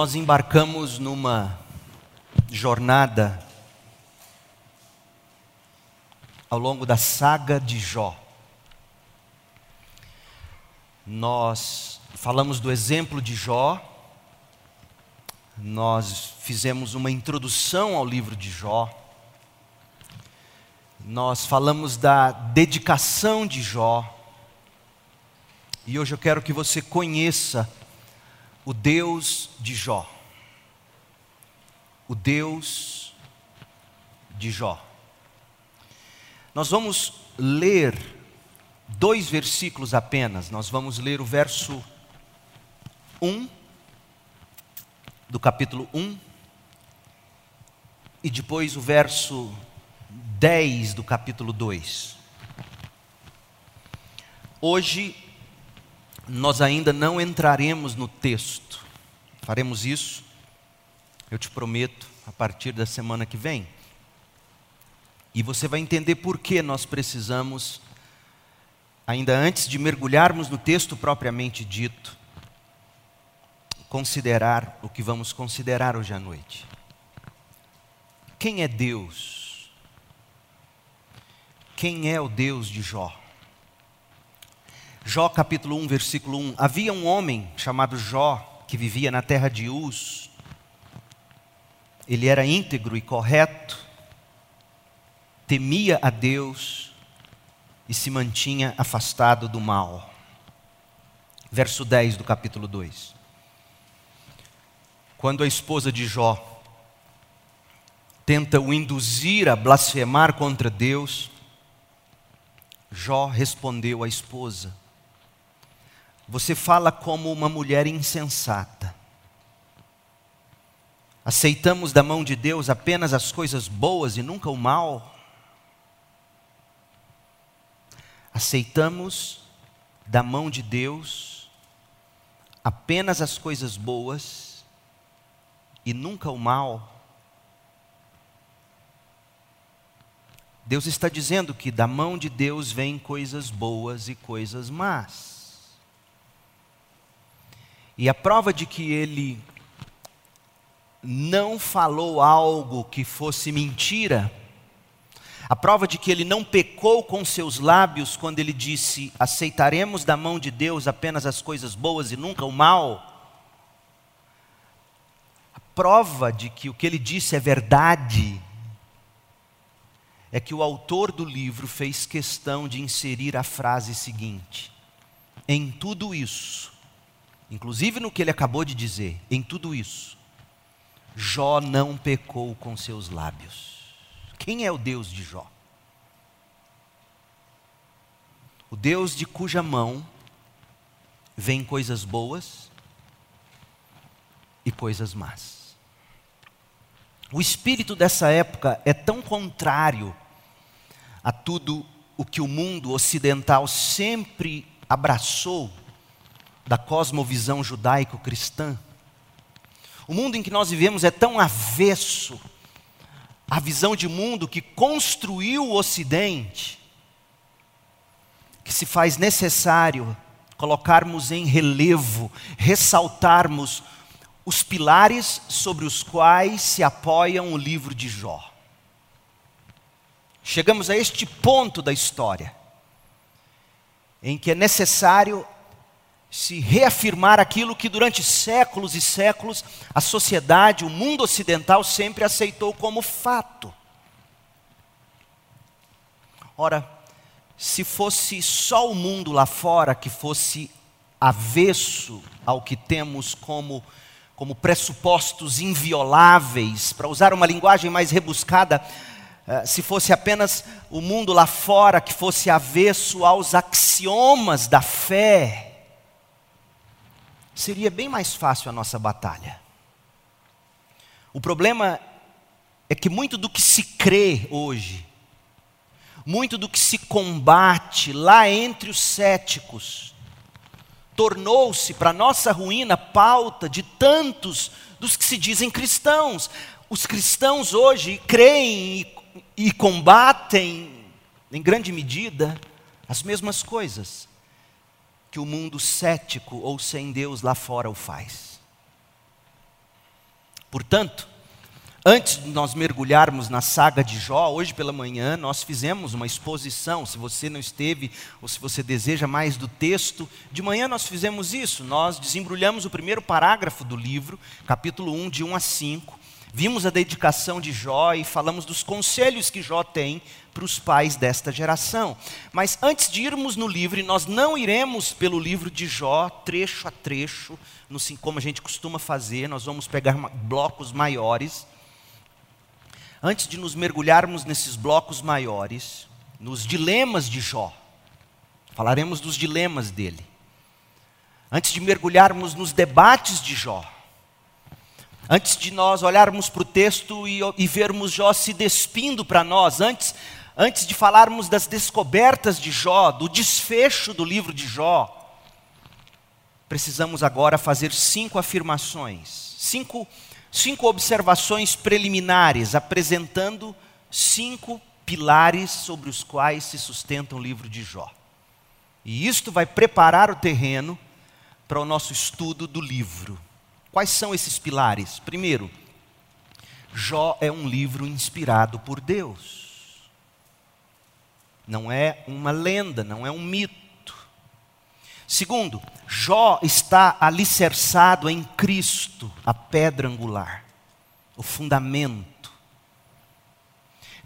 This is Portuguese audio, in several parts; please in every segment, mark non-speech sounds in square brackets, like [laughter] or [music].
nós embarcamos numa jornada ao longo da saga de Jó. Nós falamos do exemplo de Jó, nós fizemos uma introdução ao livro de Jó, nós falamos da dedicação de Jó, e hoje eu quero que você conheça o Deus de Jó. O Deus de Jó. Nós vamos ler dois versículos apenas. Nós vamos ler o verso 1 do capítulo 1 e depois o verso 10 do capítulo 2. Hoje nós ainda não entraremos no texto. Faremos isso, eu te prometo, a partir da semana que vem. E você vai entender por que nós precisamos, ainda antes de mergulharmos no texto propriamente dito, considerar o que vamos considerar hoje à noite. Quem é Deus? Quem é o Deus de Jó? Jó capítulo 1, versículo 1. Havia um homem chamado Jó que vivia na terra de Uz. Ele era íntegro e correto temia a Deus e se mantinha afastado do mal. Verso 10 do capítulo 2. Quando a esposa de Jó tenta o induzir a blasfemar contra Deus, Jó respondeu à esposa: Você fala como uma mulher insensata. Aceitamos da mão de Deus apenas as coisas boas e nunca o mal. aceitamos da mão de Deus apenas as coisas boas e nunca o mal. Deus está dizendo que da mão de Deus vêm coisas boas e coisas más. E a prova de que ele não falou algo que fosse mentira a prova de que ele não pecou com seus lábios quando ele disse: Aceitaremos da mão de Deus apenas as coisas boas e nunca o mal. A prova de que o que ele disse é verdade é que o autor do livro fez questão de inserir a frase seguinte: Em tudo isso, inclusive no que ele acabou de dizer, em tudo isso, Jó não pecou com seus lábios. Quem é o Deus de Jó? O Deus de cuja mão vem coisas boas e coisas más. O espírito dessa época é tão contrário a tudo o que o mundo ocidental sempre abraçou da cosmovisão judaico-cristã. O mundo em que nós vivemos é tão avesso a visão de mundo que construiu o Ocidente, que se faz necessário colocarmos em relevo, ressaltarmos os pilares sobre os quais se apoiam o livro de Jó. Chegamos a este ponto da história, em que é necessário se reafirmar aquilo que durante séculos e séculos a sociedade, o mundo ocidental sempre aceitou como fato. Ora, se fosse só o mundo lá fora que fosse avesso ao que temos como, como pressupostos invioláveis, para usar uma linguagem mais rebuscada, eh, se fosse apenas o mundo lá fora que fosse avesso aos axiomas da fé, seria bem mais fácil a nossa batalha. O problema é que muito do que se crê hoje, muito do que se combate lá entre os céticos, tornou-se para nossa ruína pauta de tantos dos que se dizem cristãos. Os cristãos hoje creem e, e combatem, em grande medida, as mesmas coisas que o mundo cético ou sem Deus lá fora o faz. Portanto, Antes de nós mergulharmos na saga de Jó, hoje pela manhã nós fizemos uma exposição. Se você não esteve ou se você deseja mais do texto, de manhã nós fizemos isso. Nós desembrulhamos o primeiro parágrafo do livro, capítulo 1, de 1 a 5. Vimos a dedicação de Jó e falamos dos conselhos que Jó tem para os pais desta geração. Mas antes de irmos no livro, nós não iremos pelo livro de Jó, trecho a trecho, como a gente costuma fazer, nós vamos pegar blocos maiores antes de nos mergulharmos nesses blocos maiores, nos dilemas de Jó, falaremos dos dilemas dele. Antes de mergulharmos nos debates de Jó, antes de nós olharmos para o texto e, e vermos Jó se despindo para nós, antes, antes de falarmos das descobertas de Jó, do desfecho do livro de Jó, precisamos agora fazer cinco afirmações, cinco cinco observações preliminares, apresentando cinco pilares sobre os quais se sustenta o livro de Jó. E isto vai preparar o terreno para o nosso estudo do livro. Quais são esses pilares? Primeiro, Jó é um livro inspirado por Deus. Não é uma lenda, não é um mito. Segundo, Jó está alicerçado em Cristo, a pedra angular, o fundamento.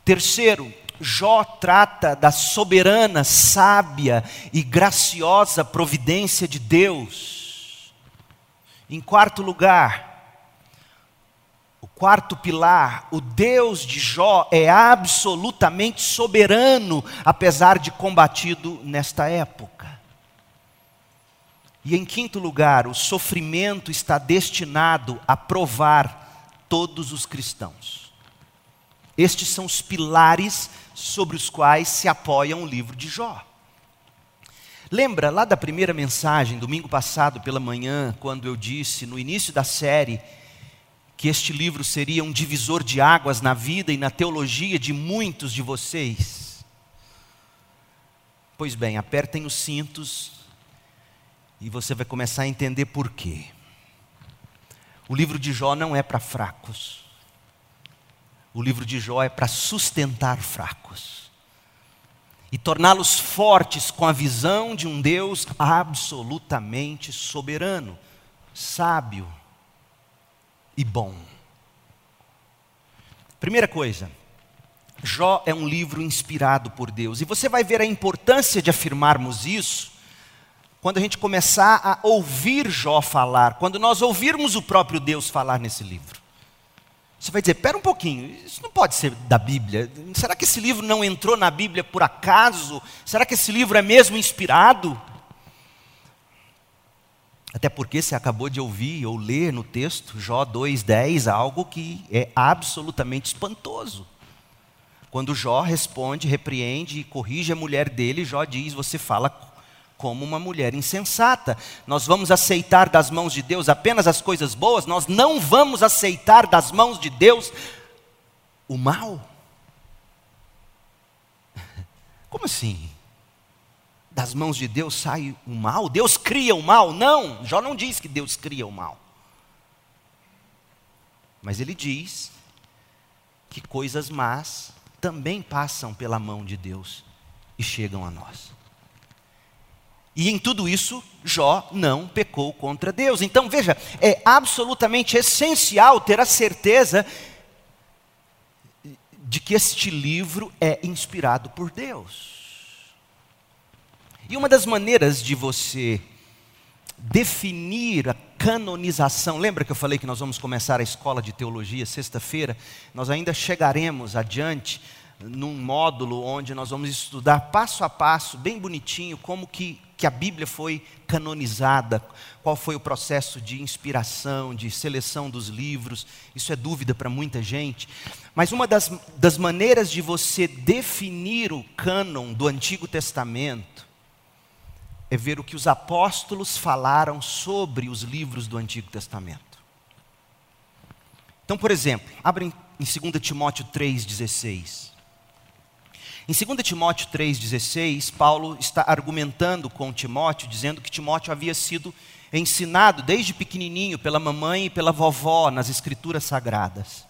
Terceiro, Jó trata da soberana, sábia e graciosa providência de Deus. Em quarto lugar, o quarto pilar, o Deus de Jó é absolutamente soberano, apesar de combatido nesta época. E em quinto lugar, o sofrimento está destinado a provar todos os cristãos. Estes são os pilares sobre os quais se apoia o livro de Jó. Lembra lá da primeira mensagem, domingo passado pela manhã, quando eu disse no início da série que este livro seria um divisor de águas na vida e na teologia de muitos de vocês? Pois bem, apertem os cintos e você vai começar a entender por quê. O livro de Jó não é para fracos. O livro de Jó é para sustentar fracos e torná-los fortes com a visão de um Deus absolutamente soberano, sábio e bom. Primeira coisa, Jó é um livro inspirado por Deus, e você vai ver a importância de afirmarmos isso quando a gente começar a ouvir Jó falar, quando nós ouvirmos o próprio Deus falar nesse livro. Você vai dizer, espera um pouquinho, isso não pode ser da Bíblia. Será que esse livro não entrou na Bíblia por acaso? Será que esse livro é mesmo inspirado? Até porque você acabou de ouvir ou ler no texto, Jó 2,10, algo que é absolutamente espantoso. Quando Jó responde, repreende e corrige a mulher dele, Jó diz: Você fala como uma mulher insensata. Nós vamos aceitar das mãos de Deus apenas as coisas boas, nós não vamos aceitar das mãos de Deus o mal. [laughs] Como assim? Das mãos de Deus sai o mal? Deus cria o mal? Não, Jó não diz que Deus cria o mal. Mas ele diz que coisas más também passam pela mão de Deus e chegam a nós. E em tudo isso, Jó não pecou contra Deus. Então, veja, é absolutamente essencial ter a certeza de que este livro é inspirado por Deus. E uma das maneiras de você definir a canonização, lembra que eu falei que nós vamos começar a escola de teologia sexta-feira? Nós ainda chegaremos adiante num módulo onde nós vamos estudar passo a passo, bem bonitinho, como que que a Bíblia foi canonizada, qual foi o processo de inspiração, de seleção dos livros, isso é dúvida para muita gente. Mas uma das, das maneiras de você definir o cânon do Antigo Testamento é ver o que os apóstolos falaram sobre os livros do Antigo Testamento. Então, por exemplo, abrem em 2 Timóteo 3,16. Em 2 Timóteo 3,16, Paulo está argumentando com Timóteo, dizendo que Timóteo havia sido ensinado desde pequenininho pela mamãe e pela vovó nas escrituras sagradas.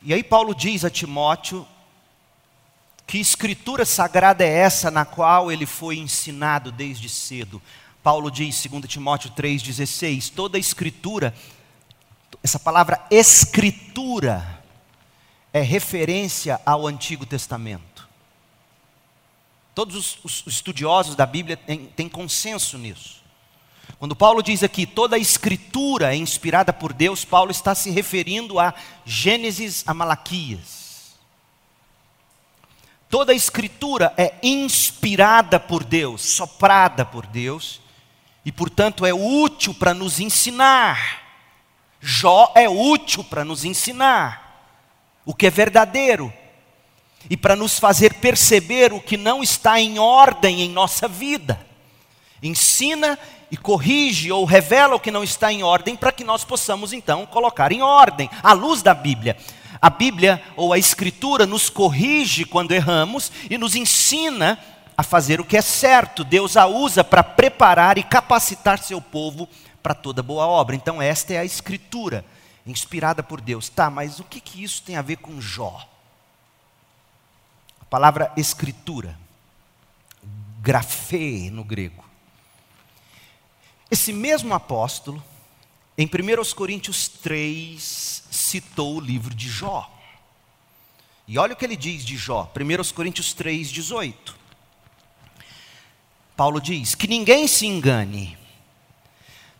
E aí Paulo diz a Timóteo que escritura sagrada é essa na qual ele foi ensinado desde cedo. Paulo diz, 2 Timóteo 3,16, toda escritura, essa palavra escritura, é referência ao Antigo Testamento. Todos os, os estudiosos da Bíblia têm, têm consenso nisso. Quando Paulo diz aqui toda a escritura é inspirada por Deus, Paulo está se referindo a Gênesis a Malaquias. Toda a escritura é inspirada por Deus, soprada por Deus, e portanto é útil para nos ensinar. Jó é útil para nos ensinar o que é verdadeiro, e para nos fazer perceber o que não está em ordem em nossa vida. Ensina e corrige ou revela o que não está em ordem para que nós possamos então colocar em ordem, à luz da Bíblia. A Bíblia ou a Escritura nos corrige quando erramos e nos ensina a fazer o que é certo. Deus a usa para preparar e capacitar seu povo para toda boa obra. Então, esta é a Escritura inspirada por Deus. Tá, mas o que, que isso tem a ver com Jó? A palavra escritura, grafê no grego. Esse mesmo apóstolo, em 1 Coríntios 3, citou o livro de Jó. E olha o que ele diz de Jó, 1 Coríntios 3, 18. Paulo diz: Que ninguém se engane,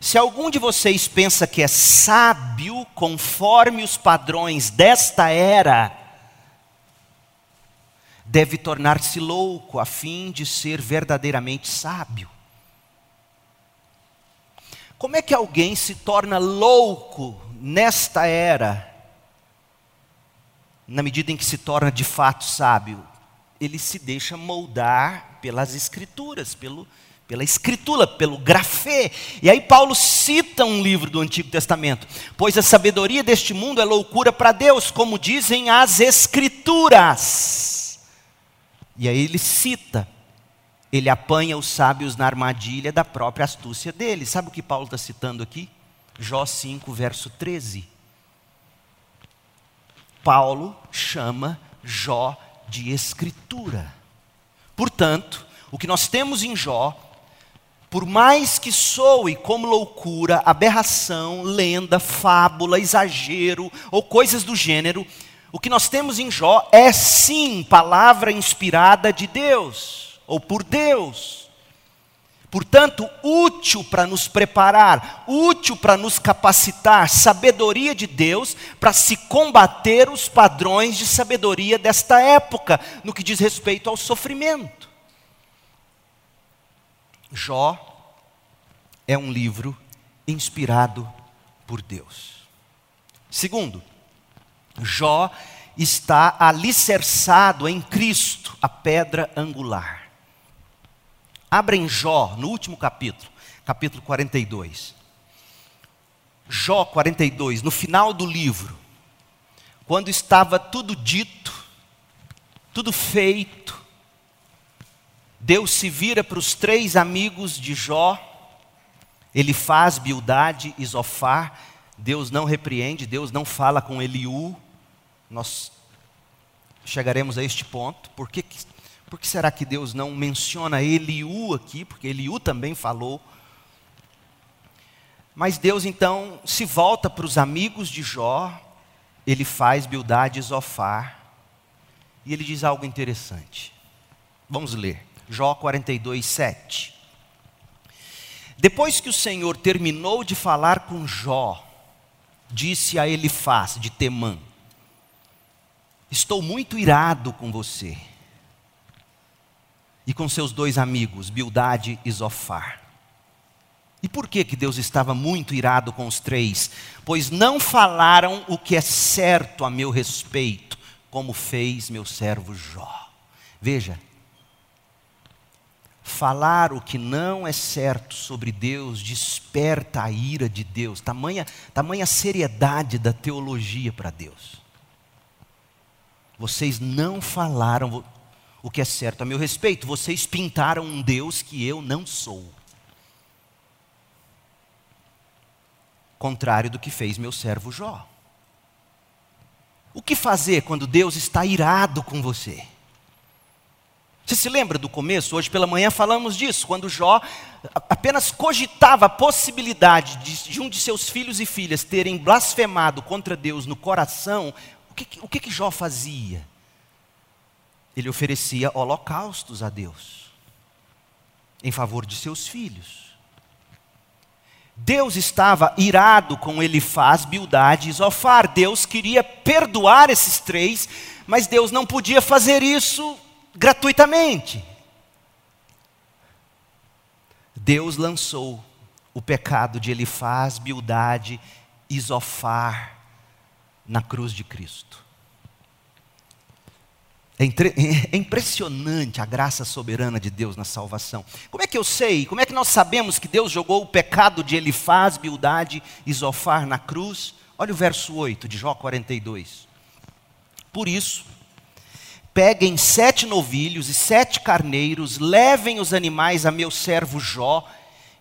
se algum de vocês pensa que é sábio conforme os padrões desta era, deve tornar-se louco a fim de ser verdadeiramente sábio. Como é que alguém se torna louco nesta era, na medida em que se torna de fato sábio? Ele se deixa moldar pelas Escrituras, pelo pela escritura, pelo grafê. E aí Paulo cita um livro do Antigo Testamento, pois a sabedoria deste mundo é loucura para Deus, como dizem as escrituras. E aí ele cita, ele apanha os sábios na armadilha da própria astúcia dele. Sabe o que Paulo está citando aqui? Jó 5, verso 13. Paulo chama Jó de escritura. Portanto, o que nós temos em Jó por mais que soe como loucura, aberração, lenda, fábula, exagero ou coisas do gênero, o que nós temos em Jó é sim palavra inspirada de Deus, ou por Deus. Portanto, útil para nos preparar, útil para nos capacitar, sabedoria de Deus para se combater os padrões de sabedoria desta época, no que diz respeito ao sofrimento. Jó é um livro inspirado por Deus. Segundo, Jó está alicerçado em Cristo, a pedra angular. Abra em Jó, no último capítulo, capítulo 42. Jó 42, no final do livro, quando estava tudo dito, tudo feito, Deus se vira para os três amigos de Jó, ele faz Bildade e Zofar, Deus não repreende, Deus não fala com Eliú, nós chegaremos a este ponto, por que, por que será que Deus não menciona Eliú aqui, porque Eliú também falou, mas Deus então se volta para os amigos de Jó, ele faz Bildade e Zofar, e ele diz algo interessante, vamos ler. Jó 42, 7. Depois que o Senhor terminou de falar com Jó, disse a Elifaz de Temã: Estou muito irado com você e com seus dois amigos, Bildade e Zofar. E por que, que Deus estava muito irado com os três? Pois não falaram o que é certo a meu respeito, como fez meu servo Jó. Veja, Falar o que não é certo sobre Deus desperta a ira de Deus, tamanha, tamanha seriedade da teologia para Deus. Vocês não falaram o que é certo a meu respeito, vocês pintaram um Deus que eu não sou. Contrário do que fez meu servo Jó. O que fazer quando Deus está irado com você? Você se lembra do começo? Hoje pela manhã falamos disso, quando Jó apenas cogitava a possibilidade de, de um de seus filhos e filhas terem blasfemado contra Deus no coração, o que, o que, que Jó fazia? Ele oferecia holocaustos a Deus, em favor de seus filhos. Deus estava irado com Elifaz, Bildade e Zofar. Deus queria perdoar esses três, mas Deus não podia fazer isso gratuitamente. Deus lançou o pecado de Elifaz, Bildade e Zofar na cruz de Cristo. É, [laughs] é, impressionante a graça soberana de Deus na salvação. Como é que eu sei? Como é que nós sabemos que Deus jogou o pecado de Elifaz, Bildade e Zofar na cruz? Olha o verso 8 de Jó 42. Por isso, peguem sete novilhos e sete carneiros, levem os animais a meu servo Jó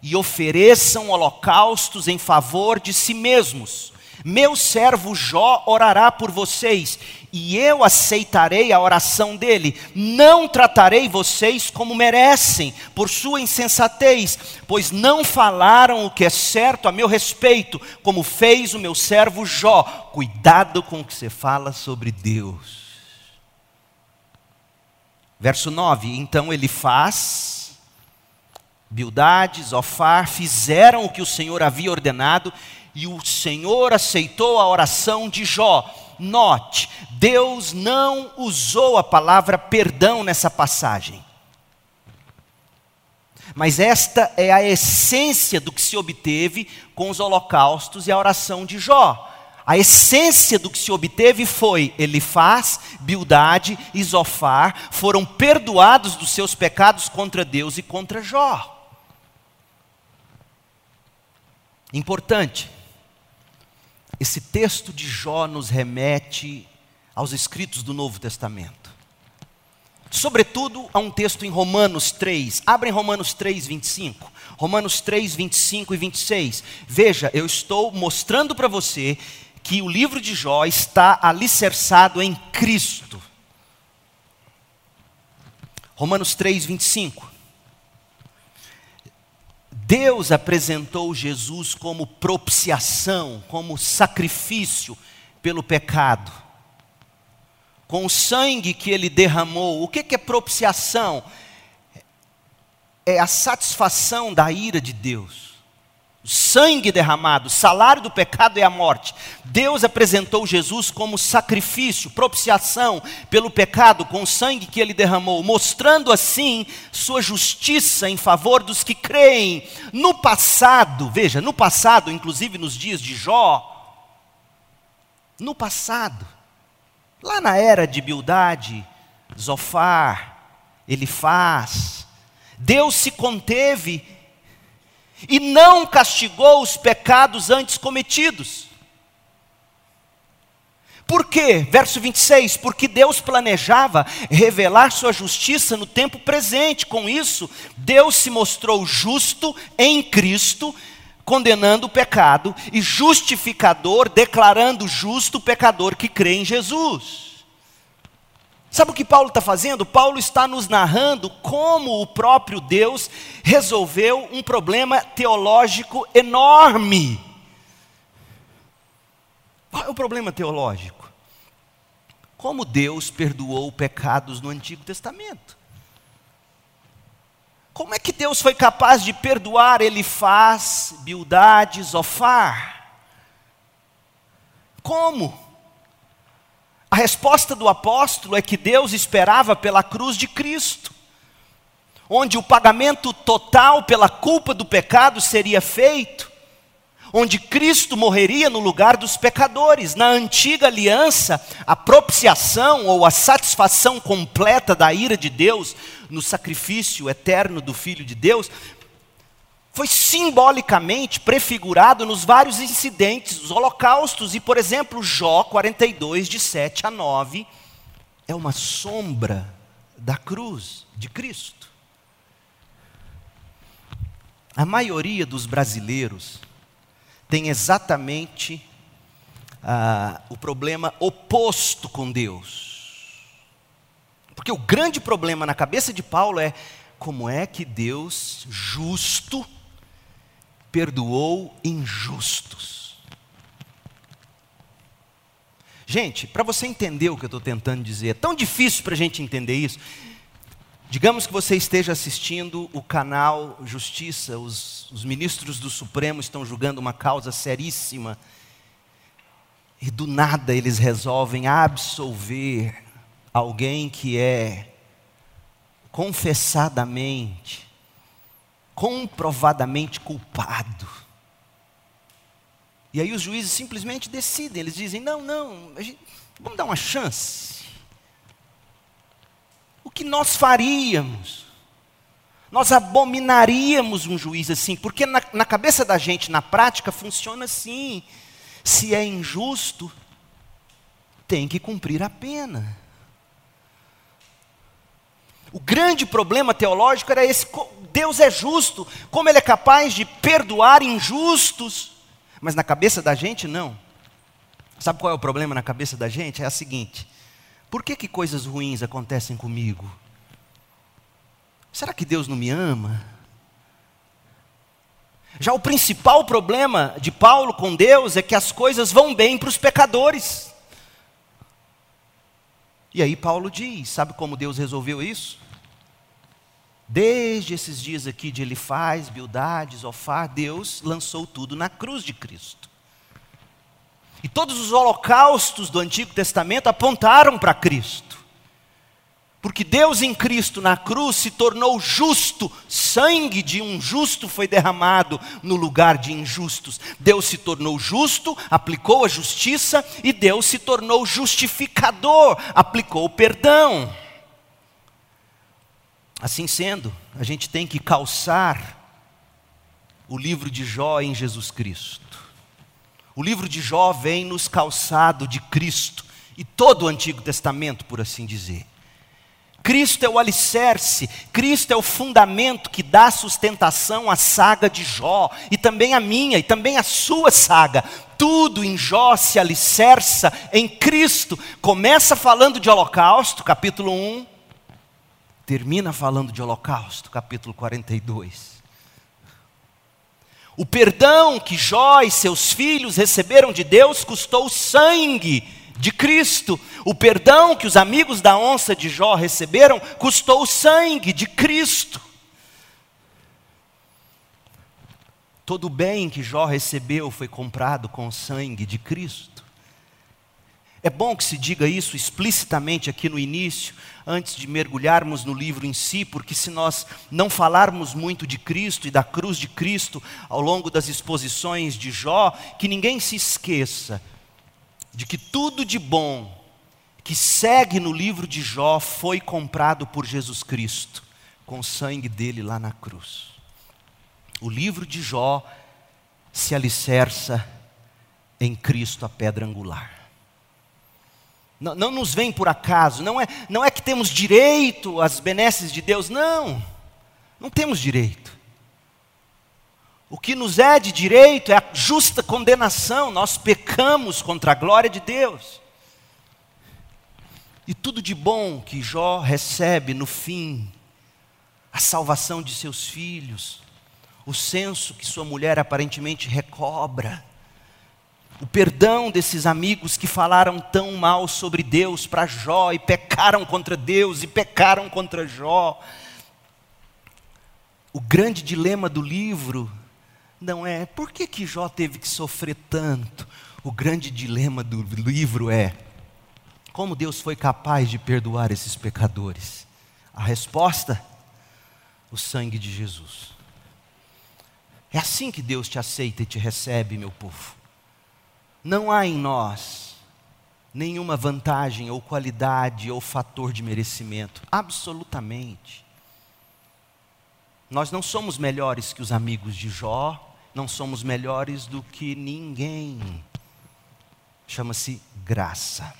e ofereçam holocaustos em favor de si mesmos. Meu servo Jó orará por vocês, e eu aceitarei a oração dele. Não tratarei vocês como merecem, por sua insensatez, pois não falaram o que é certo a meu respeito, como fez o meu servo Jó. Cuidado com o que você fala sobre Deus. Verso 9: Então ele faz, Bildade, Zofar fizeram o que o Senhor havia ordenado, e o Senhor aceitou a oração de Jó. Note, Deus não usou a palavra perdão nessa passagem. Mas esta é a essência do que se obteve com os holocaustos e a oração de Jó. A essência do que se obteve foi Elifaz, Bildade e Zofar foram perdoados dos seus pecados contra Deus e contra Jó. Importante, esse texto de Jó nos remete aos escritos do Novo Testamento. Sobretudo a um texto em Romanos 3. Abrem Romanos 3, 25. Romanos 3, 25 e 26. Veja, eu estou mostrando para você que o livro de Jó está alicerçado em Cristo. Romanos 3, 25. Deus apresentou Jesus como propiciação, como sacrifício pelo pecado. Com o sangue que ele derramou. O que é propiciação? É a satisfação da ira de Deus sangue derramado, o salário do pecado é a morte. Deus apresentou Jesus como sacrifício, propiciação pelo pecado com o sangue que ele derramou, mostrando assim sua justiça em favor dos que creem. No passado, veja, no passado, inclusive nos dias de Jó, no passado, lá na era de Bildade, Zofar, Elifaz, Deus se conteve e não castigou os pecados antes cometidos. Por quê? Verso 26: Porque Deus planejava revelar sua justiça no tempo presente. Com isso, Deus se mostrou justo em Cristo, condenando o pecado, e justificador, declarando justo o pecador que crê em Jesus. Sabe o que Paulo está fazendo? Paulo está nos narrando como o próprio Deus resolveu um problema teológico enorme. Qual é o problema teológico? Como Deus perdoou pecados no Antigo Testamento. Como é que Deus foi capaz de perdoar Elifaz, Bildade, Zofar? Como? A resposta do apóstolo é que Deus esperava pela cruz de Cristo, onde o pagamento total pela culpa do pecado seria feito, onde Cristo morreria no lugar dos pecadores. Na antiga aliança, a propiciação ou a satisfação completa da ira de Deus no sacrifício eterno do Filho de Deus foi simbolicamente prefigurado nos vários incidentes, os holocaustos, e por exemplo, Jó 42, de 7 a 9, é uma sombra da cruz de Cristo. A maioria dos brasileiros tem exatamente ah, o problema oposto com Deus. Porque o grande problema na cabeça de Paulo é como é que Deus, justo, perdoou injustos. Gente, para você entender o que eu estou tentando dizer, é tão difícil para a gente entender isso. Digamos que você esteja assistindo o canal Justiça, os, os ministros do Supremo estão julgando uma causa seríssima, e do nada eles resolvem absolver alguém que é confessadamente, comprovadamente culpado. E aí os juízes simplesmente decidem, eles dizem: não, não, vamos dar uma chance. O que nós faríamos? Nós abominaríamos um juiz assim, porque na, na cabeça da gente, na prática, funciona assim. Se é injusto, tem que cumprir a pena. O grande problema teológico era esse: Deus é justo, como Ele é capaz de perdoar injustos, mas na cabeça da gente, não. Sabe qual é o problema na cabeça da gente? É a seguinte: por que, que coisas ruins acontecem comigo? Será que Deus não me ama? Já o principal problema de Paulo com Deus é que as coisas vão bem para os pecadores. E aí Paulo diz: sabe como Deus resolveu isso? Desde esses dias aqui de Elifaz, Bildade, Zofar, Deus lançou tudo na cruz de Cristo. E todos os holocaustos do Antigo Testamento apontaram para Cristo. Porque Deus em Cristo na cruz se tornou justo, sangue de um justo foi derramado no lugar de injustos. Deus se tornou justo, aplicou a justiça, e Deus se tornou justificador, aplicou o perdão. Assim sendo, a gente tem que calçar o livro de Jó em Jesus Cristo. O livro de Jó vem nos calçado de Cristo e todo o Antigo Testamento, por assim dizer. Cristo é o alicerce, Cristo é o fundamento que dá sustentação à saga de Jó, e também a minha, e também a sua saga. Tudo em Jó se alicerça em Cristo. Começa falando de Holocausto, capítulo 1, termina falando de holocausto, capítulo 42. O perdão que Jó e seus filhos receberam de Deus custou sangue de Cristo. O perdão que os amigos da onça de Jó receberam custou sangue de Cristo. Todo o bem que Jó recebeu foi comprado com o sangue de Cristo. É bom que se diga isso explicitamente aqui no início, antes de mergulharmos no livro em si, porque se nós não falarmos muito de Cristo e da cruz de Cristo ao longo das exposições de Jó, que ninguém se esqueça de que tudo de bom que segue no livro de Jó foi comprado por Jesus Cristo, com o sangue dele lá na cruz. O livro de Jó se alicerça em Cristo, a pedra angular. Não, não nos vem por acaso, não é, não é que temos direito às benesses de Deus, não, não temos direito. O que nos é de direito é a justa condenação, nós pecamos contra a glória de Deus. E tudo de bom que Jó recebe no fim, a salvação de seus filhos, o senso que sua mulher aparentemente recobra, o perdão desses amigos que falaram tão mal sobre Deus para Jó e pecaram contra Deus e pecaram contra Jó. O grande dilema do livro não é por que, que Jó teve que sofrer tanto. O grande dilema do livro é como Deus foi capaz de perdoar esses pecadores. A resposta: o sangue de Jesus. É assim que Deus te aceita e te recebe, meu povo. Não há em nós nenhuma vantagem ou qualidade ou fator de merecimento, absolutamente. Nós não somos melhores que os amigos de Jó, não somos melhores do que ninguém. Chama-se graça.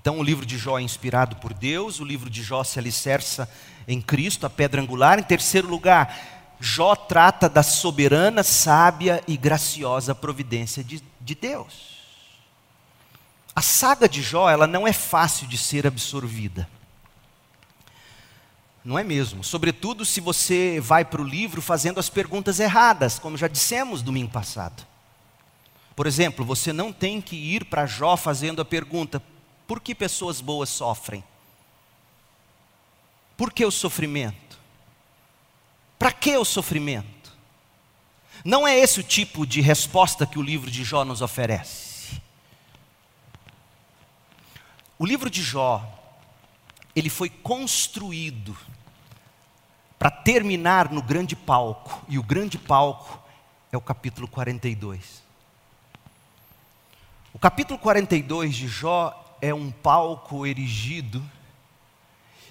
Então, o livro de Jó é inspirado por Deus, o livro de Jó se alicerça em Cristo, a pedra angular. Em terceiro lugar, Jó trata da soberana, sábia e graciosa providência de, de Deus. A saga de Jó, ela não é fácil de ser absorvida. Não é mesmo? Sobretudo se você vai para o livro fazendo as perguntas erradas, como já dissemos domingo passado. Por exemplo, você não tem que ir para Jó fazendo a pergunta: por que pessoas boas sofrem? Por que o sofrimento? Para que o sofrimento? Não é esse o tipo de resposta que o livro de Jó nos oferece. O livro de Jó, ele foi construído para terminar no grande palco, e o grande palco é o capítulo 42. O capítulo 42 de Jó é um palco erigido,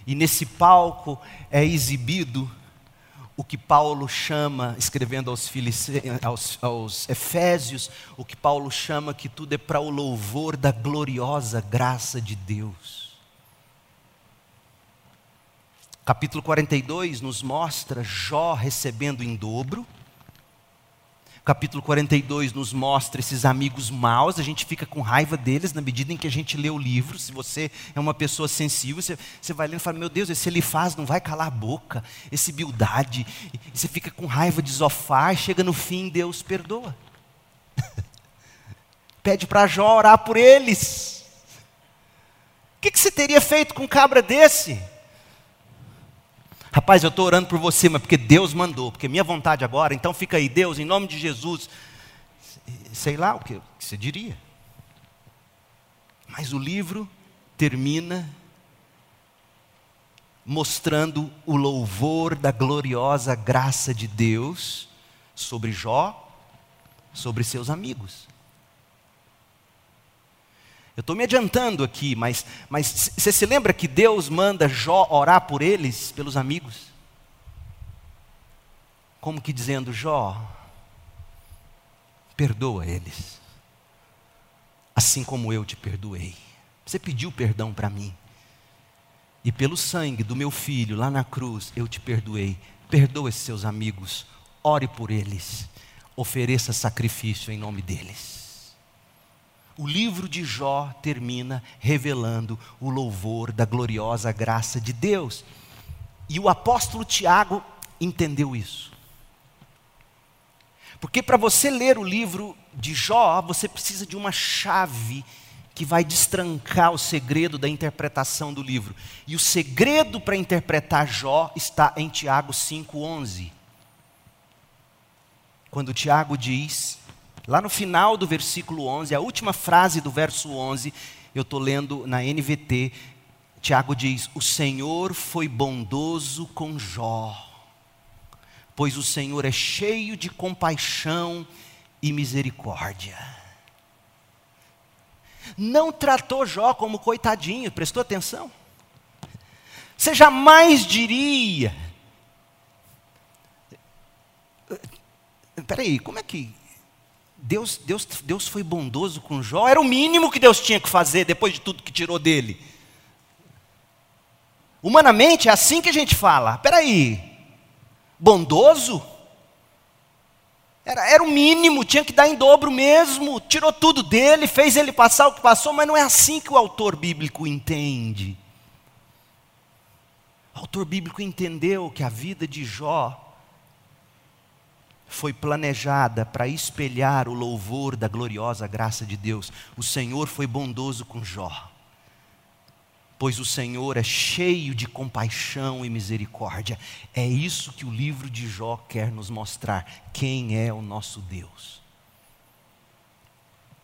e nesse palco é exibido o que Paulo chama, escrevendo aos, aos, aos Efésios, o que Paulo chama que tudo é para o louvor da gloriosa graça de Deus. Capítulo 42 nos mostra Jó recebendo em dobro, capítulo 42 nos mostra esses amigos maus, a gente fica com raiva deles na medida em que a gente lê o livro. Se você é uma pessoa sensível, você, você vai lendo e fala: Meu Deus, esse ele faz, não vai calar a boca, esse Bildade. E você fica com raiva de Zofar, chega no fim, Deus perdoa. [laughs] Pede para Jó orar por eles. O que, que você teria feito com um cabra desse? Rapaz, eu estou orando por você, mas porque Deus mandou, porque minha vontade agora, então fica aí, Deus, em nome de Jesus. Sei lá o que você diria. Mas o livro termina mostrando o louvor da gloriosa graça de Deus sobre Jó, sobre seus amigos. Eu estou me adiantando aqui, mas, você se lembra que Deus manda Jó orar por eles, pelos amigos? Como que dizendo, Jó, perdoa eles, assim como eu te perdoei. Você pediu perdão para mim, e pelo sangue do meu filho lá na cruz, eu te perdoei. Perdoa esses seus amigos, ore por eles, ofereça sacrifício em nome deles. O livro de Jó termina revelando o louvor da gloriosa graça de Deus. E o apóstolo Tiago entendeu isso. Porque para você ler o livro de Jó, você precisa de uma chave que vai destrancar o segredo da interpretação do livro. E o segredo para interpretar Jó está em Tiago 5:11. Quando Tiago diz Lá no final do versículo 11, a última frase do verso 11, eu estou lendo na NVT, Tiago diz: O Senhor foi bondoso com Jó, pois o Senhor é cheio de compaixão e misericórdia. Não tratou Jó como coitadinho, prestou atenção? Você jamais diria. Peraí, como é que Deus, Deus, Deus foi bondoso com Jó, era o mínimo que Deus tinha que fazer depois de tudo que tirou dele. Humanamente é assim que a gente fala. Peraí, bondoso? Era, era o mínimo, tinha que dar em dobro mesmo. Tirou tudo dele, fez ele passar o que passou, mas não é assim que o autor bíblico entende. O autor bíblico entendeu que a vida de Jó foi planejada para espelhar o louvor da gloriosa graça de Deus. O Senhor foi bondoso com Jó, pois o Senhor é cheio de compaixão e misericórdia. É isso que o livro de Jó quer nos mostrar: quem é o nosso Deus.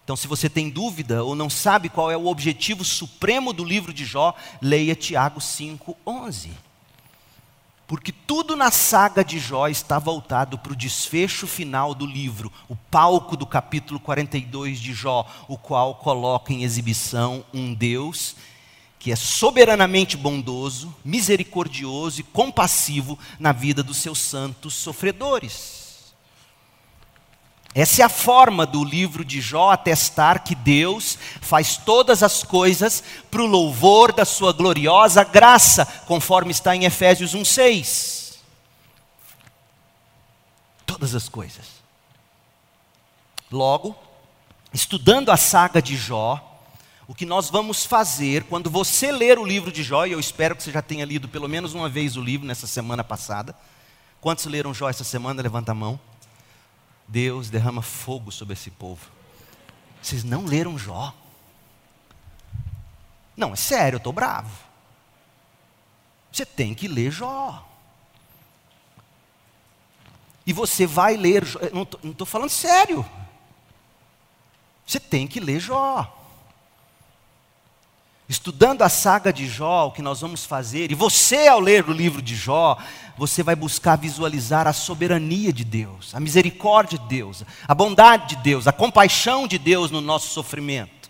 Então, se você tem dúvida ou não sabe qual é o objetivo supremo do livro de Jó, leia Tiago 5:11. Porque tudo na saga de Jó está voltado para o desfecho final do livro, o palco do capítulo 42 de Jó, o qual coloca em exibição um Deus que é soberanamente bondoso, misericordioso e compassivo na vida dos seus santos sofredores. Essa é a forma do livro de Jó atestar que Deus faz todas as coisas para o louvor da sua gloriosa graça, conforme está em Efésios 1,6. Todas as coisas. Logo, estudando a saga de Jó, o que nós vamos fazer quando você ler o livro de Jó, e eu espero que você já tenha lido pelo menos uma vez o livro nessa semana passada. Quantos leram Jó essa semana? Levanta a mão. Deus derrama fogo sobre esse povo. Vocês não leram Jó? Não, é sério, eu estou bravo. Você tem que ler Jó. E você vai ler, não estou falando sério. Você tem que ler Jó estudando a saga de Jó, o que nós vamos fazer, e você, ao ler o livro de Jó, você vai buscar visualizar a soberania de Deus, a misericórdia de Deus, a bondade de Deus, a compaixão de Deus no nosso sofrimento,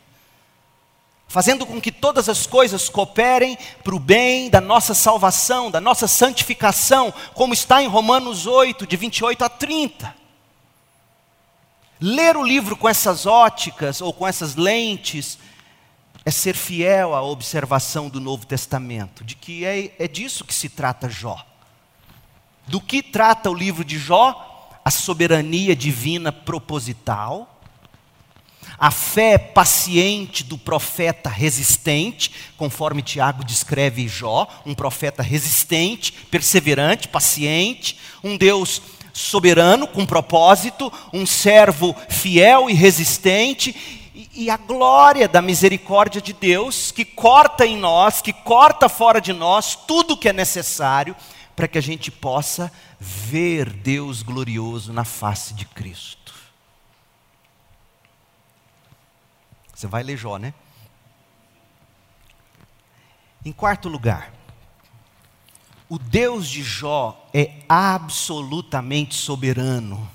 fazendo com que todas as coisas cooperem para o bem da nossa salvação, da nossa santificação, como está em Romanos 8, de 28 a 30. Ler o livro com essas óticas ou com essas lentes, é ser fiel à observação do Novo Testamento, de que é, é disso que se trata Jó. Do que trata o livro de Jó? A soberania divina proposital, a fé paciente do profeta resistente, conforme Tiago descreve Jó, um profeta resistente, perseverante, paciente, um Deus soberano com propósito, um servo fiel e resistente, e a glória da misericórdia de Deus, que corta em nós, que corta fora de nós tudo o que é necessário para que a gente possa ver Deus glorioso na face de Cristo. Você vai ler Jó, né? Em quarto lugar, o Deus de Jó é absolutamente soberano,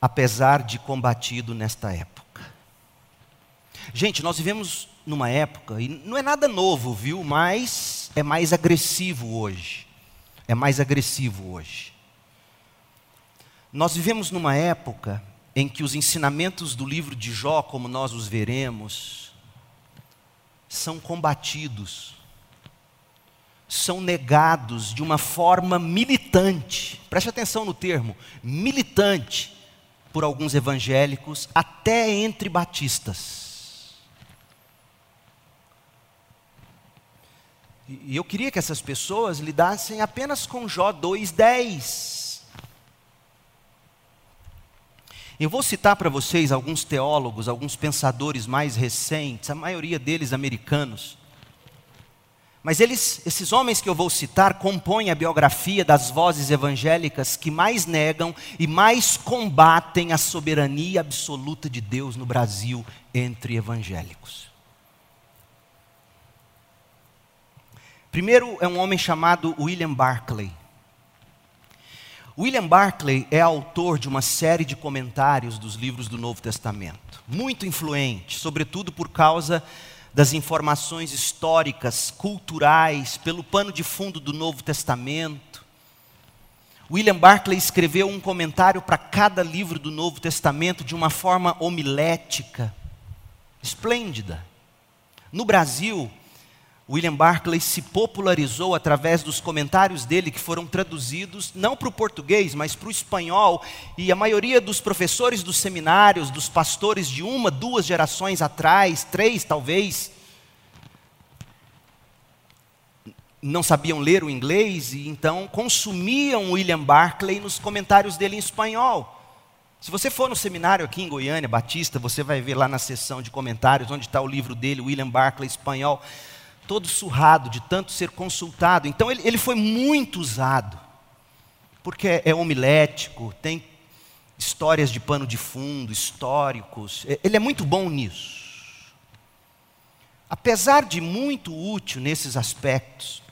apesar de combatido nesta época. Gente, nós vivemos numa época, e não é nada novo, viu? Mas é mais agressivo hoje. É mais agressivo hoje. Nós vivemos numa época em que os ensinamentos do livro de Jó, como nós os veremos, são combatidos, são negados de uma forma militante. Preste atenção no termo, militante, por alguns evangélicos, até entre batistas. E eu queria que essas pessoas lidassem apenas com Jó 2,10. Eu vou citar para vocês alguns teólogos, alguns pensadores mais recentes, a maioria deles americanos. Mas eles, esses homens que eu vou citar, compõem a biografia das vozes evangélicas que mais negam e mais combatem a soberania absoluta de Deus no Brasil entre evangélicos. Primeiro é um homem chamado William Barclay. William Barclay é autor de uma série de comentários dos livros do Novo Testamento, muito influente, sobretudo por causa das informações históricas, culturais, pelo pano de fundo do Novo Testamento. William Barclay escreveu um comentário para cada livro do Novo Testamento de uma forma homilética, esplêndida. No Brasil, William Barclay se popularizou através dos comentários dele que foram traduzidos não para o português, mas para o espanhol, e a maioria dos professores dos seminários, dos pastores de uma, duas gerações atrás, três talvez, não sabiam ler o inglês e então consumiam William Barclay nos comentários dele em espanhol. Se você for no seminário aqui em Goiânia, Batista, você vai ver lá na seção de comentários onde está o livro dele, William Barclay espanhol todo surrado de tanto ser consultado. Então ele, ele foi muito usado, porque é homilético, tem histórias de pano de fundo, históricos. É, ele é muito bom nisso. Apesar de muito útil nesses aspectos,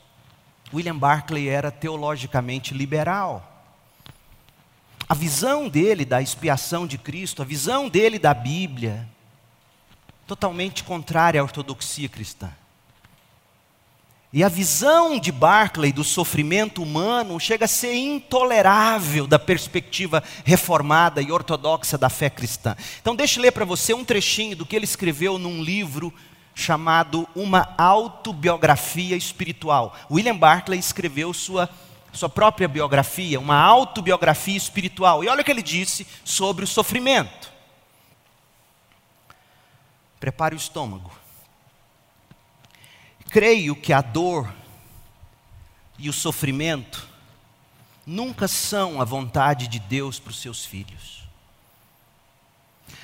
William Barclay era teologicamente liberal. A visão dele da expiação de Cristo, a visão dele da Bíblia, totalmente contrária à ortodoxia cristã. E a visão de Barclay do sofrimento humano chega a ser intolerável da perspectiva reformada e ortodoxa da fé cristã. Então, deixe eu ler para você um trechinho do que ele escreveu num livro chamado Uma Autobiografia Espiritual. William Barclay escreveu sua, sua própria biografia, uma autobiografia espiritual. E olha o que ele disse sobre o sofrimento. Prepare o estômago creio que a dor e o sofrimento nunca são a vontade de Deus para os seus filhos.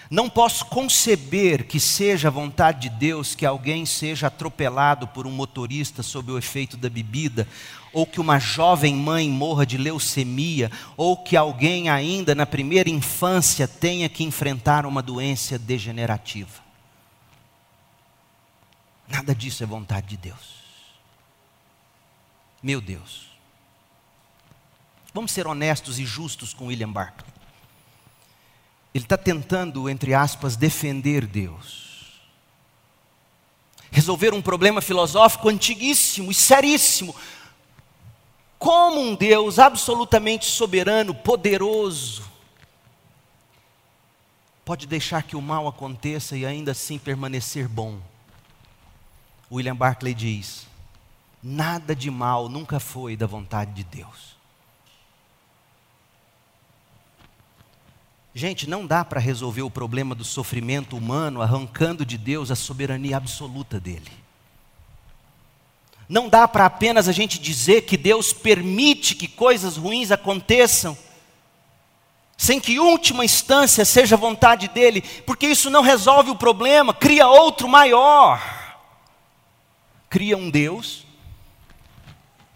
Não posso conceber que seja a vontade de Deus que alguém seja atropelado por um motorista sob o efeito da bebida, ou que uma jovem mãe morra de leucemia, ou que alguém ainda na primeira infância tenha que enfrentar uma doença degenerativa. Nada disso é vontade de Deus. Meu Deus. Vamos ser honestos e justos com William Barclay. Ele está tentando, entre aspas, defender Deus. Resolver um problema filosófico antiguíssimo e seríssimo. Como um Deus absolutamente soberano, poderoso, pode deixar que o mal aconteça e ainda assim permanecer bom? William Barclay diz: nada de mal nunca foi da vontade de Deus. Gente, não dá para resolver o problema do sofrimento humano arrancando de Deus a soberania absoluta dele. Não dá para apenas a gente dizer que Deus permite que coisas ruins aconteçam, sem que última instância seja vontade dele, porque isso não resolve o problema, cria outro maior cria um Deus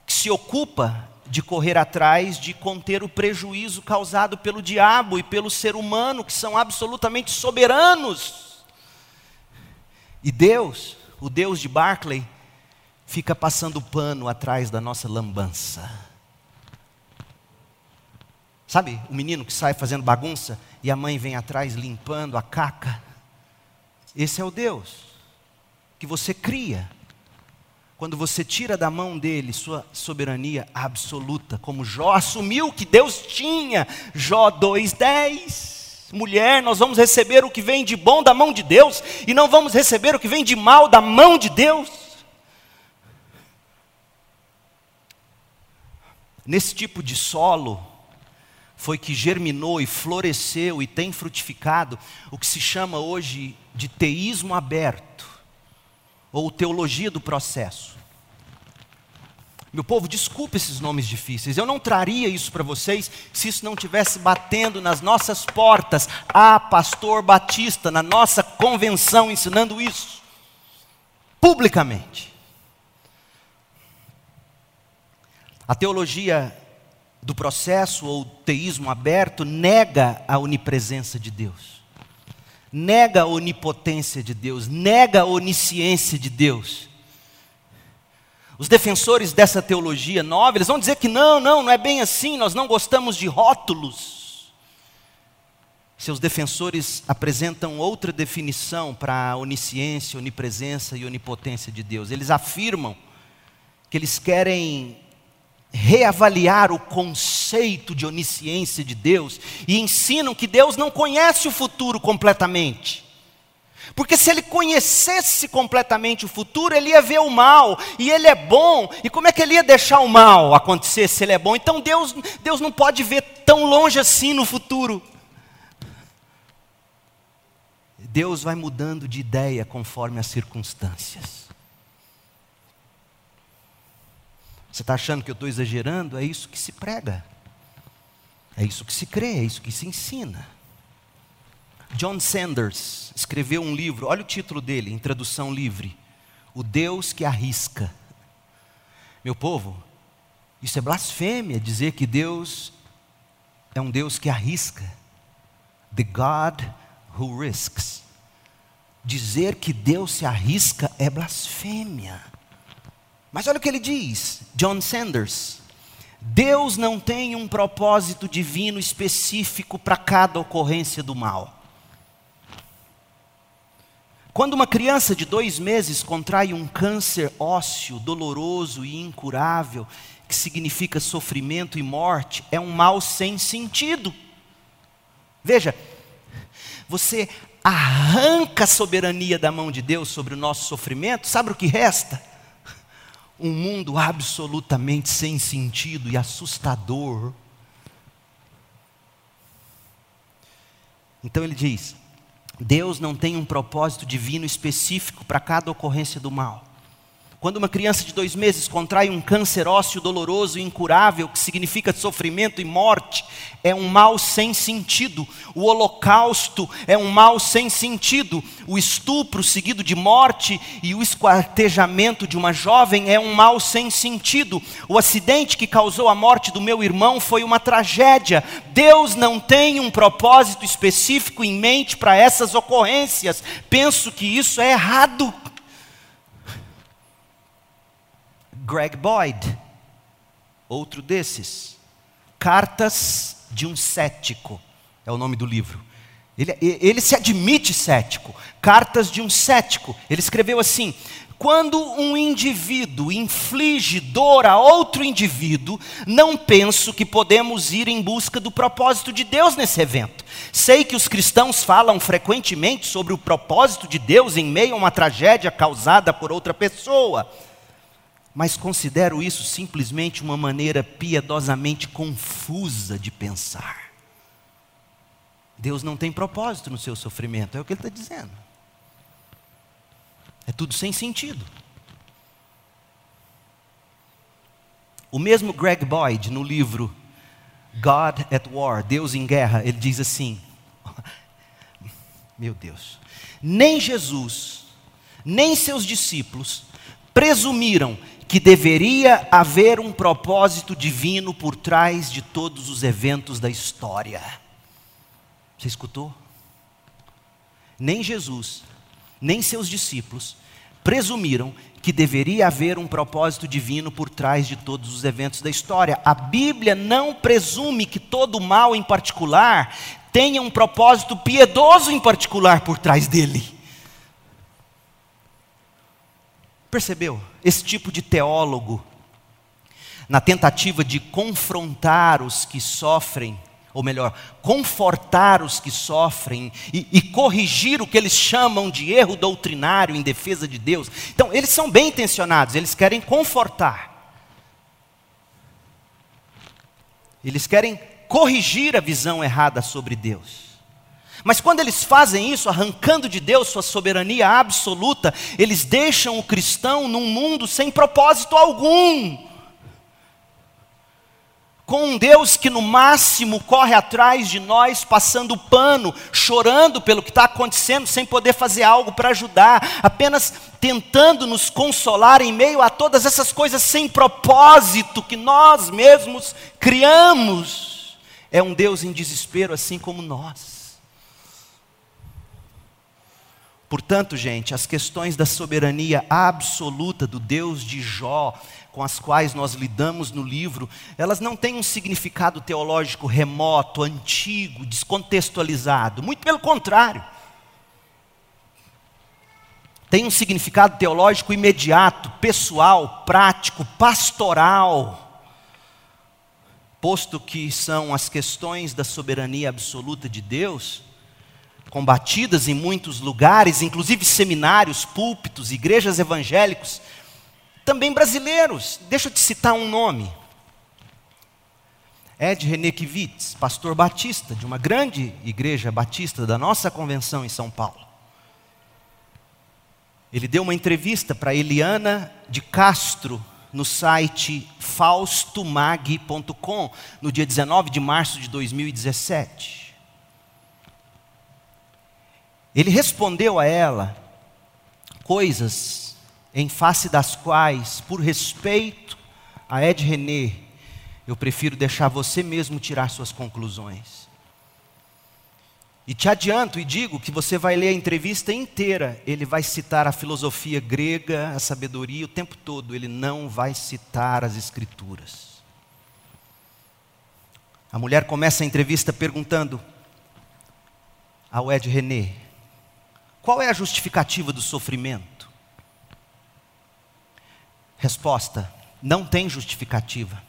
que se ocupa de correr atrás de conter o prejuízo causado pelo diabo e pelo ser humano, que são absolutamente soberanos. E Deus, o Deus de Barclay, fica passando pano atrás da nossa lambança. Sabe o menino que sai fazendo bagunça e a mãe vem atrás limpando a caca? Esse é o Deus que você cria quando você tira da mão dele sua soberania absoluta, como Jó assumiu que Deus tinha, Jó 2,10. Mulher, nós vamos receber o que vem de bom da mão de Deus, e não vamos receber o que vem de mal da mão de Deus. Nesse tipo de solo, foi que germinou e floresceu e tem frutificado o que se chama hoje de teísmo aberto ou teologia do processo. Meu povo, desculpe esses nomes difíceis. Eu não traria isso para vocês se isso não tivesse batendo nas nossas portas. Ah, pastor Batista, na nossa convenção ensinando isso publicamente. A teologia do processo ou teísmo aberto nega a onipresença de Deus nega a onipotência de Deus, nega a onisciência de Deus. Os defensores dessa teologia nova, eles vão dizer que não, não, não é bem assim, nós não gostamos de rótulos. Seus defensores apresentam outra definição para a onisciência, onipresença e onipotência de Deus. Eles afirmam que eles querem reavaliar o conceito de onisciência de Deus e ensinam que Deus não conhece o futuro completamente. Porque se ele conhecesse completamente o futuro, ele ia ver o mal, e ele é bom, e como é que ele ia deixar o mal acontecer se ele é bom? Então Deus, Deus não pode ver tão longe assim no futuro. Deus vai mudando de ideia conforme as circunstâncias. Você está achando que eu estou exagerando? É isso que se prega. É isso que se crê, é isso que se ensina. John Sanders escreveu um livro, olha o título dele, em tradução livre: O Deus que arrisca. Meu povo, isso é blasfêmia dizer que Deus é um Deus que arrisca. The God who risks. Dizer que Deus se arrisca é blasfêmia. Mas olha o que ele diz, John Sanders. Deus não tem um propósito divino específico para cada ocorrência do mal. Quando uma criança de dois meses contrai um câncer ósseo doloroso e incurável, que significa sofrimento e morte, é um mal sem sentido. Veja, você arranca a soberania da mão de Deus sobre o nosso sofrimento, sabe o que resta? Um mundo absolutamente sem sentido e assustador. Então ele diz: Deus não tem um propósito divino específico para cada ocorrência do mal. Quando uma criança de dois meses contrai um câncer ósseo doloroso e incurável, que significa sofrimento e morte, é um mal sem sentido. O holocausto é um mal sem sentido. O estupro seguido de morte e o esquartejamento de uma jovem é um mal sem sentido. O acidente que causou a morte do meu irmão foi uma tragédia. Deus não tem um propósito específico em mente para essas ocorrências. Penso que isso é errado. Greg Boyd, outro desses. Cartas de um cético, é o nome do livro. Ele, ele se admite cético. Cartas de um cético. Ele escreveu assim: quando um indivíduo inflige dor a outro indivíduo, não penso que podemos ir em busca do propósito de Deus nesse evento. Sei que os cristãos falam frequentemente sobre o propósito de Deus em meio a uma tragédia causada por outra pessoa mas considero isso simplesmente uma maneira piedosamente confusa de pensar. Deus não tem propósito no seu sofrimento, é o que ele está dizendo. É tudo sem sentido. O mesmo Greg Boyd, no livro God at War, Deus em Guerra, ele diz assim: [laughs] Meu Deus, nem Jesus, nem seus discípulos presumiram que deveria haver um propósito divino por trás de todos os eventos da história. Você escutou? Nem Jesus, nem seus discípulos presumiram que deveria haver um propósito divino por trás de todos os eventos da história. A Bíblia não presume que todo mal em particular tenha um propósito piedoso em particular por trás dele. Percebeu? Esse tipo de teólogo, na tentativa de confrontar os que sofrem, ou melhor, confortar os que sofrem e, e, corrigir o que eles chamam de erro doutrinário em defesa de Deus. Então, eles são bem intencionados, eles querem confortar. Eles querem corrigir a visão errada sobre Deus. Mas quando eles fazem isso, arrancando de Deus sua soberania absoluta, eles deixam o cristão num mundo sem propósito algum. Com um Deus que no máximo corre atrás de nós, passando pano, chorando pelo que está acontecendo, sem poder fazer algo para ajudar, apenas tentando nos consolar em meio a todas essas coisas sem propósito que nós mesmos criamos. É um Deus em desespero, assim como nós. Portanto, gente, as questões da soberania absoluta do Deus de Jó, com as quais nós lidamos no livro, elas não têm um significado teológico remoto, antigo, descontextualizado. Muito pelo contrário. Tem um significado teológico imediato, pessoal, prático, pastoral. Posto que são as questões da soberania absoluta de Deus, combatidas em muitos lugares, inclusive seminários, púlpitos, igrejas evangélicos, também brasileiros. Deixa eu te citar um nome. Ed René Kivitz, pastor batista de uma grande igreja batista da nossa convenção em São Paulo. Ele deu uma entrevista para Eliana de Castro no site faustomag.com no dia 19 de março de 2017. Ele respondeu a ela coisas em face das quais, por respeito a Ed René, eu prefiro deixar você mesmo tirar suas conclusões. E te adianto e digo que você vai ler a entrevista inteira, ele vai citar a filosofia grega, a sabedoria o tempo todo, ele não vai citar as escrituras. A mulher começa a entrevista perguntando ao Ed René: Qual é a justificativa do sofrimento? Resposta: não tem justificativa.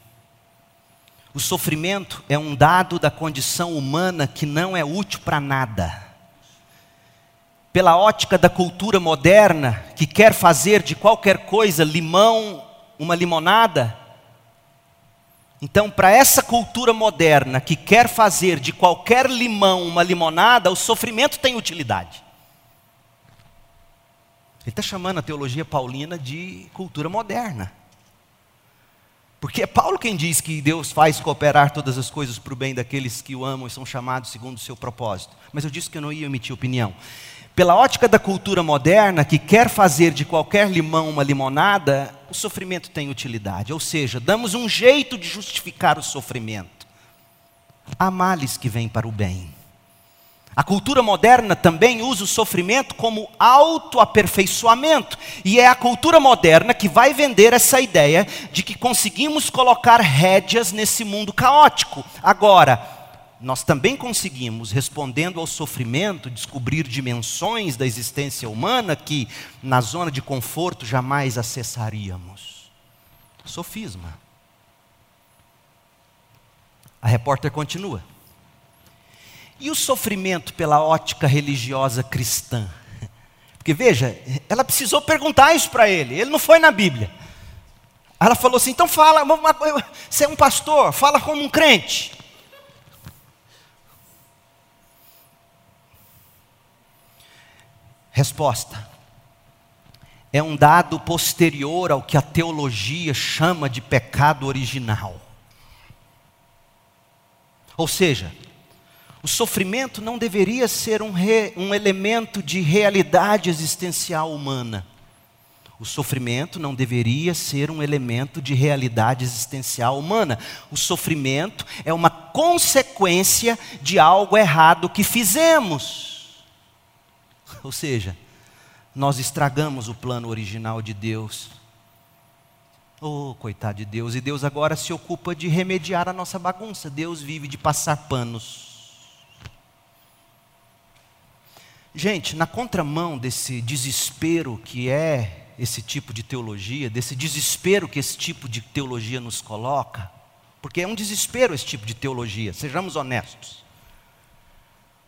O sofrimento é um dado da condição humana que não é útil para nada. Pela ótica da cultura moderna, que quer fazer de qualquer coisa limão uma limonada, então, para essa cultura moderna que quer fazer de qualquer limão uma limonada, o sofrimento tem utilidade. Ele está chamando a teologia paulina de cultura moderna. Porque é Paulo quem diz que Deus faz cooperar todas as coisas para o bem daqueles que o amam e são chamados segundo o seu propósito. Mas eu disse que eu não ia emitir opinião. Pela ótica da cultura moderna, que quer fazer de qualquer limão uma limonada, o sofrimento tem utilidade. Ou seja, damos um jeito de justificar o sofrimento. Há males que vêm para o bem. A cultura moderna também usa o sofrimento como autoaperfeiçoamento. E é a cultura moderna que vai vender essa ideia de que conseguimos colocar rédeas nesse mundo caótico. Agora, nós também conseguimos, respondendo ao sofrimento, descobrir dimensões da existência humana que, na zona de conforto, jamais acessaríamos. Sofisma. A repórter continua. E o sofrimento pela ótica religiosa cristã? Porque veja, ela precisou perguntar isso para ele, ele não foi na Bíblia. Ela falou assim: então fala, você é um pastor, fala como um crente. Resposta: é um dado posterior ao que a teologia chama de pecado original. Ou seja, o sofrimento não deveria ser um, re, um elemento de realidade existencial humana. O sofrimento não deveria ser um elemento de realidade existencial humana. O sofrimento é uma consequência de algo errado que fizemos. Ou seja, nós estragamos o plano original de Deus. Oh, coitado de Deus, e Deus agora se ocupa de remediar a nossa bagunça. Deus vive de passar panos. Gente, na contramão desse desespero que é esse tipo de teologia, desse desespero que esse tipo de teologia nos coloca, porque é um desespero esse tipo de teologia, sejamos honestos.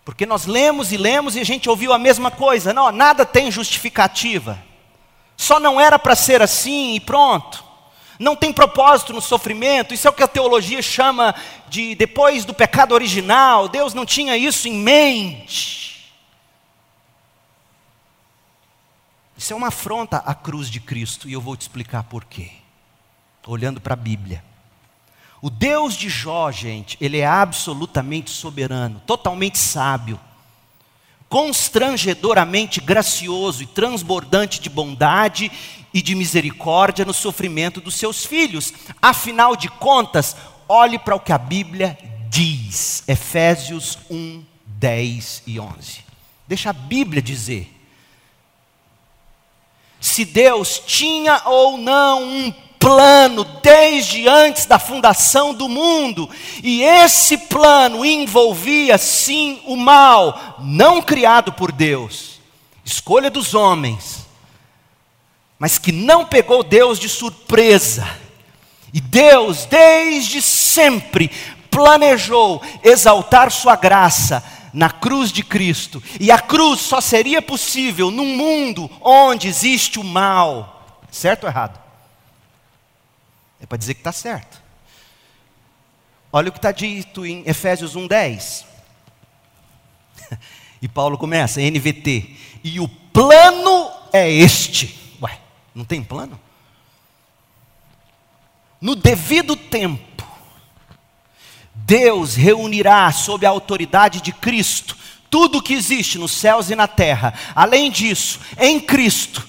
Porque nós lemos e lemos e a gente ouviu a mesma coisa, não, nada tem justificativa. Só não era para ser assim e pronto. Não tem propósito no sofrimento, isso é o que a teologia chama de depois do pecado original, Deus não tinha isso em mente. Isso é uma afronta à cruz de Cristo e eu vou te explicar por quê. Olhando para a Bíblia. O Deus de Jó, gente, ele é absolutamente soberano, totalmente sábio, constrangedoramente gracioso e transbordante de bondade e de misericórdia no sofrimento dos seus filhos. Afinal de contas, olhe para o que a Bíblia diz. Efésios 1, 10 e 11. Deixa a Bíblia dizer se Deus tinha ou não um plano desde antes da fundação do mundo, e esse plano envolvia sim o mal, não criado por Deus, escolha dos homens, mas que não pegou Deus de surpresa. E Deus, desde sempre, planejou exaltar Sua graça na cruz de Cristo. E a cruz só seria possível num mundo onde existe o mal. Certo ou errado? É para dizer que está certo. Olha o que está dito em Efésios 1,10. [laughs] E Paulo começa, NVT. E o plano é este. Ué, não tem plano? No devido tempo Deus reunirá sob a autoridade de Cristo tudo o que existe nos céus e na terra. Além disso, em Cristo,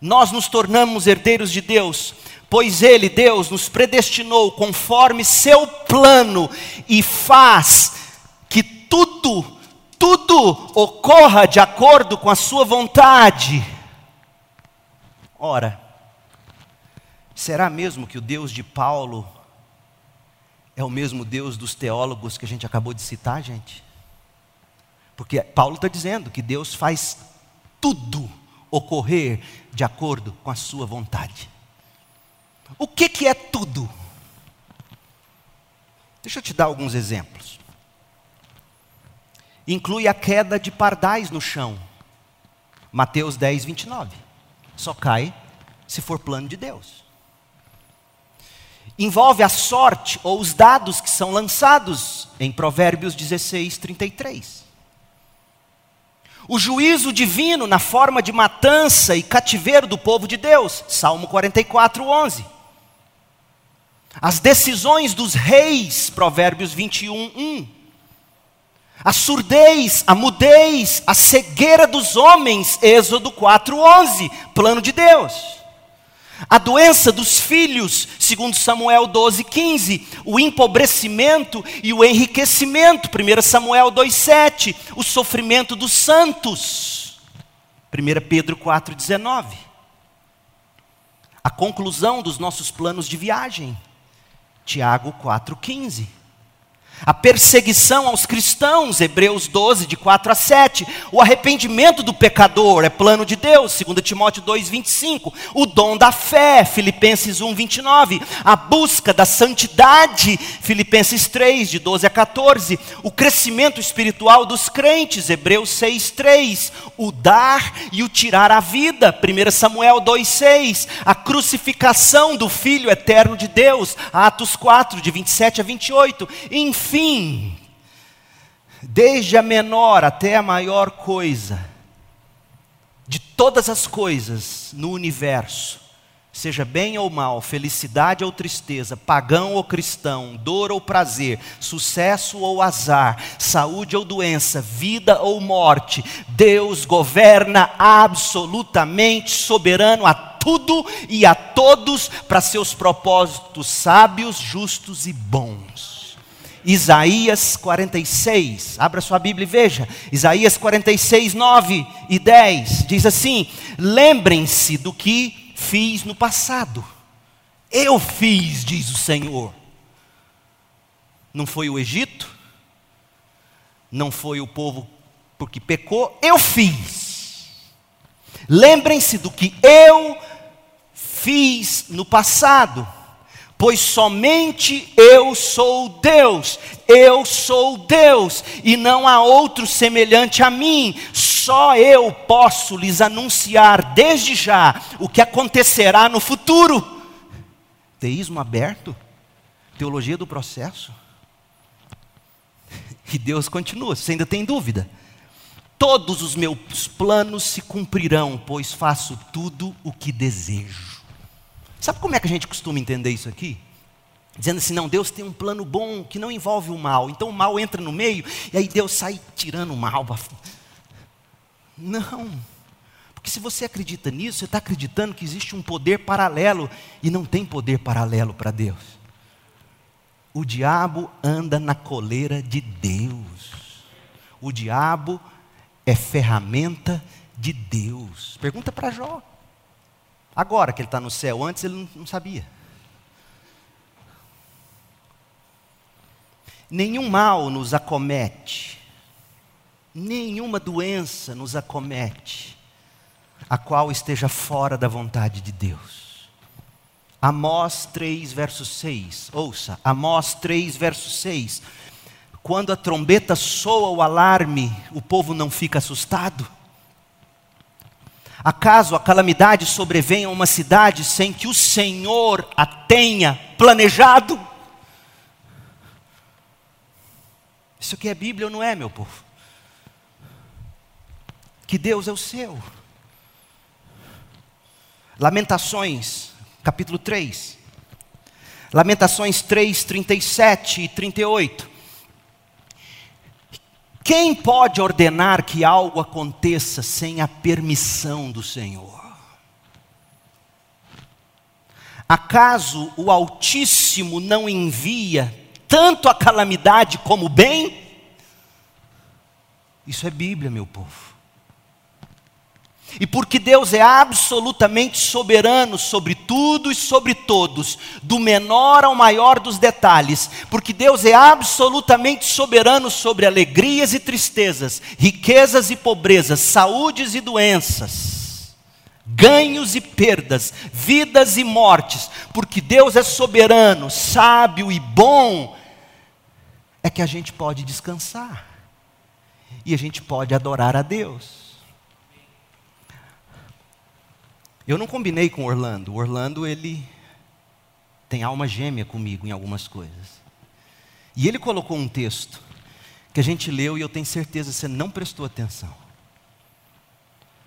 nós nos tornamos herdeiros de Deus, pois Ele, Deus, nos predestinou conforme seu plano e faz que tudo, tudo ocorra de acordo com a sua vontade. Ora, será mesmo que o Deus de Paulo é o mesmo Deus dos teólogos que a gente acabou de citar, gente? Porque Paulo está dizendo que Deus faz tudo ocorrer de acordo com a sua vontade. O que, que é tudo? Deixa eu te dar alguns exemplos. Inclui a queda de pardais no chão. Mateus 10, 29. Só cai se for plano de Deus. Envolve a sorte ou os dados que são lançados em Provérbios 16, 33. O juízo divino na forma de matança e cativeiro do povo de Deus, Salmo 44, 11. As decisões dos reis, Provérbios 21, 1. A surdez, a mudez, a cegueira dos homens, Êxodo 4, 11. Plano de Deus. A doença dos filhos, segundo Samuel 12, 15. O empobrecimento e o enriquecimento, 1 Samuel 2, 7. O sofrimento dos santos, 1 Pedro 4, 19. A conclusão dos nossos planos de viagem, Tiago 4, 15 a perseguição aos cristãos, Hebreus 12, de 4 a 7, o arrependimento do pecador, é plano de Deus, 2 Timóteo 2, 25, o dom da fé, Filipenses 1, 29, a busca da santidade, Filipenses 3, de 12 a 14, o crescimento espiritual dos crentes, Hebreus 6, 3, o dar e o tirar a vida, 1 Samuel 2, 6, a crucificação do Filho eterno de Deus, Atos 4, de 27 a 28, enfim, enfim, desde a menor até a maior coisa, de todas as coisas no universo, seja bem ou mal, felicidade ou tristeza, pagão ou cristão, dor ou prazer, sucesso ou azar, saúde ou doença, vida ou morte, Deus governa absolutamente soberano a tudo e a todos para seus propósitos sábios, justos e bons. Isaías 46, abra sua Bíblia e veja, Isaías 46, 9 e 10, diz assim: Lembrem-se do que fiz no passado, eu fiz, diz o Senhor. Não foi o Egito, não foi o povo porque pecou, eu fiz. Lembrem-se do que eu fiz no passado pois somente eu sou Deus, eu sou Deus, e não há outro semelhante a mim, só eu posso lhes anunciar desde já o que acontecerá no futuro. Teísmo aberto, teologia do processo. E Deus continua, você ainda tem dúvida? Todos os meus planos se cumprirão, pois faço tudo o que desejo. Sabe como é que a gente costuma entender isso aqui? Dizendo assim, não, Deus tem um plano bom que não envolve o mal. Então o mal entra no meio e aí Deus sai tirando o mal. Não. Porque se você acredita nisso, você está acreditando que existe um poder paralelo e não tem poder paralelo para Deus. O diabo anda na coleira de Deus. O diabo é ferramenta de Deus. Pergunta para Jó. Agora que ele está no céu, antes ele não, sabia. Nenhum mal nos acomete, nenhuma doença nos acomete, a qual esteja fora da vontade de Deus. Amós 3, verso 6. Ouça, Amós 3, verso 6. Quando a trombeta soa o alarme, o povo não fica assustado? Acaso a calamidade sobrevenha a uma cidade sem que o Senhor a tenha planejado? Isso aqui é Bíblia ou não é, meu povo? Que Deus é o seu. Lamentações, capítulo 3. Lamentações 3, 37 e 38. Quem pode ordenar que algo aconteça sem a permissão do Senhor? Acaso o Altíssimo não envia tanto a calamidade como o bem? Isso é Bíblia, meu povo. E porque Deus é absolutamente soberano sobre tudo e sobre todos, do menor ao maior dos detalhes, porque Deus é absolutamente soberano sobre alegrias e tristezas, riquezas e pobrezas, saúdes e doenças, ganhos e perdas, vidas e mortes, porque Deus é soberano, sábio e bom, é que a gente pode descansar e a gente pode adorar a Deus. Eu não combinei com Orlando. Orlando, ele tem alma gêmea comigo em algumas coisas. E ele colocou um texto que a gente leu e eu tenho certeza que você não prestou atenção.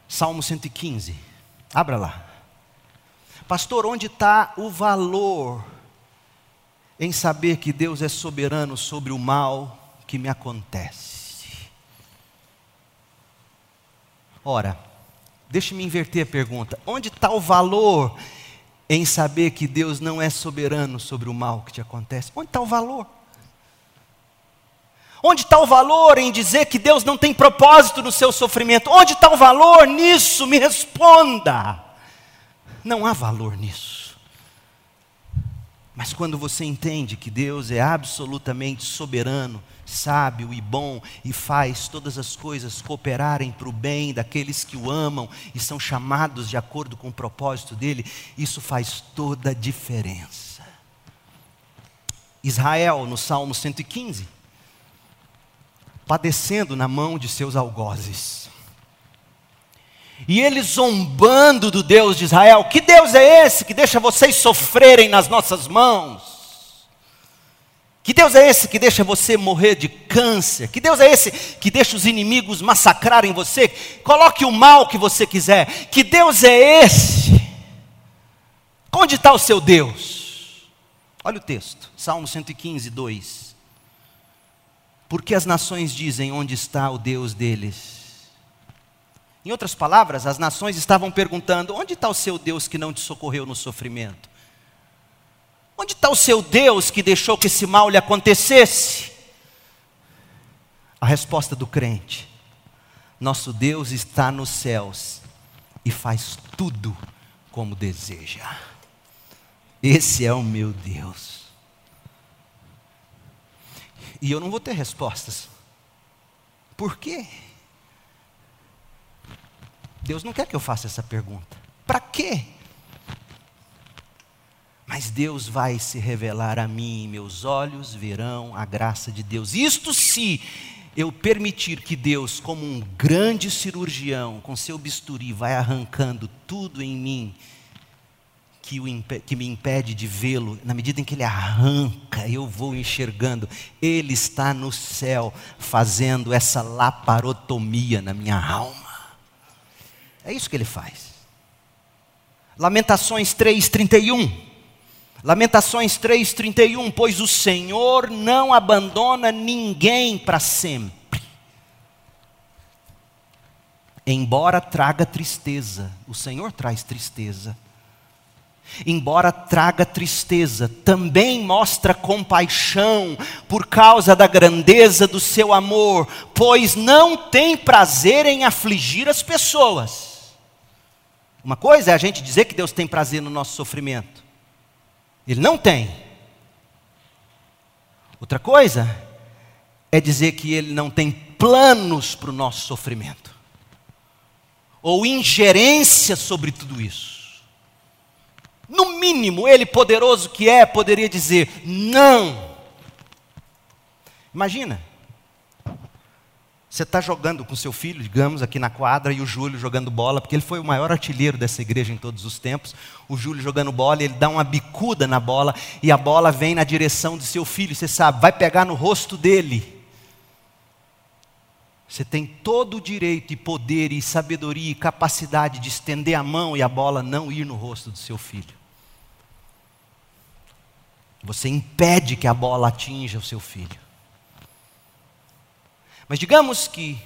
Salmo 115. Abra lá. Pastor, onde está o valor em saber que Deus é soberano sobre o mal que me acontece? Ora, Deixe-me inverter a pergunta: onde está o valor em saber que Deus não é soberano sobre o mal que te acontece? Onde está o valor? Onde está o valor em dizer que Deus não tem propósito no seu sofrimento? Onde está o valor nisso? Me responda. Não há valor nisso. Mas quando você entende que Deus é absolutamente soberano, sábio e bom e faz todas as coisas cooperarem para o bem daqueles que o amam e são chamados de acordo com o propósito dele, isso faz toda a diferença. Israel, no Salmo 115, padecendo na mão de seus algozes. E eles zombando do Deus de Israel: Que Deus é esse que deixa vocês sofrerem nas nossas mãos? Que Deus é esse que deixa você morrer de câncer? Que Deus é esse que deixa os inimigos massacrarem você? Coloque o mal que você quiser. Que Deus é esse? Onde está o seu Deus? Olha o texto, Salmo 115, 2. Porque as nações dizem onde está o Deus deles? Em outras palavras, as nações estavam perguntando: onde está o seu Deus que não te socorreu no sofrimento? Onde está o seu Deus que deixou que esse mal lhe acontecesse? A resposta do crente: Nosso Deus está nos céus e faz tudo como deseja. Esse é o meu Deus. E eu não vou ter respostas. Por quê? Deus não quer que eu faça essa pergunta. Para quê? Mas Deus vai se revelar a mim, meus olhos verão a graça de Deus. Isto se eu permitir que Deus, como um grande cirurgião, com seu bisturi, vai arrancando tudo em mim que, que me impede de vê-lo, na medida em que ele arranca, eu vou enxergando, ele está no céu fazendo essa laparotomia na minha alma. É isso que ele faz. Lamentações 3:31. Lamentações 3,31: Pois o Senhor não abandona ninguém para sempre. Embora traga tristeza, o Senhor traz tristeza. Embora traga tristeza, também mostra compaixão por causa da grandeza do seu amor, pois não tem prazer em afligir as pessoas. Uma coisa é a gente dizer que Deus tem prazer no nosso sofrimento. Ele não tem. Outra coisa é dizer que ele não tem planos para o nosso sofrimento, ou ingerência sobre tudo isso. No mínimo, ele, poderoso que é, poderia dizer: não. Imagina, você está jogando com seu filho, digamos, aqui na quadra, e o Júlio jogando bola, porque ele foi o maior artilheiro dessa igreja em todos os tempos. O Júlio jogando bola, ele dá uma bicuda na bola, e a bola vem na direção do seu filho, você sabe, vai pegar no rosto dele. Você tem todo o direito e poder e sabedoria e capacidade de estender a mão e a bola não ir no rosto do seu filho. Você impede que a bola atinja o seu filho. Mas digamos que,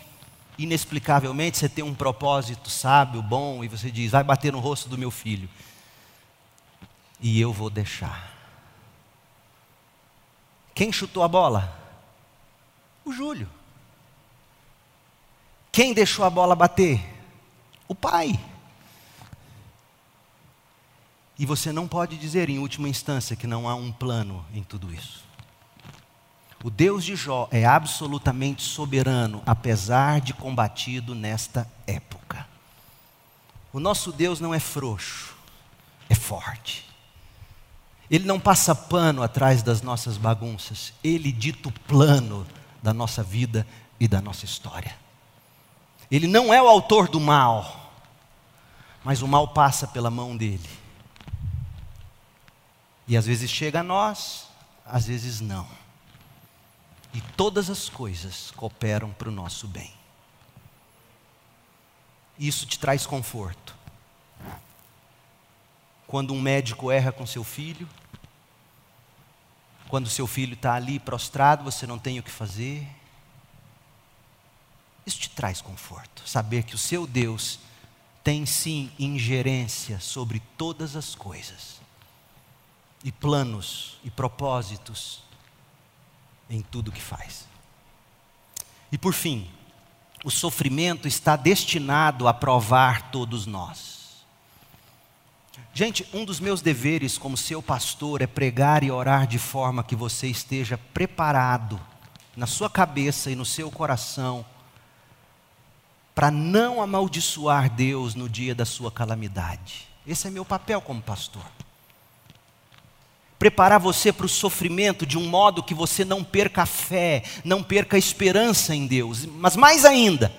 inexplicavelmente, você tem um propósito sábio, bom, e você diz: vai bater no rosto do meu filho, e eu vou deixar. Quem chutou a bola? O Júlio. Quem deixou a bola bater? O Pai. E você não pode dizer, em última instância, que não há um plano em tudo isso. O Deus de Jó é absolutamente soberano, apesar de combatido nesta época. O nosso Deus não é frouxo, é forte. Ele não passa pano atrás das nossas bagunças, ele dita o plano da nossa vida e da nossa história. Ele não é o autor do mal, mas o mal passa pela mão dele. E às vezes chega a nós, às vezes não. E todas as coisas cooperam para o nosso bem. Isso te traz conforto. Quando um médico erra com seu filho, quando seu filho está ali prostrado, você não tem o que fazer. Isso te traz conforto. Saber que o seu Deus tem sim ingerência sobre todas as coisas, e planos e propósitos em tudo que faz. E por fim, o sofrimento está destinado a provar todos nós. Gente, um dos meus deveres como seu pastor é pregar e orar de forma que você esteja preparado na sua cabeça e no seu coração para não amaldiçoar Deus no dia da sua calamidade. Esse é meu papel como pastor. Preparar você para o sofrimento de um modo que você não perca a fé, não perca a esperança em Deus, mas mais ainda,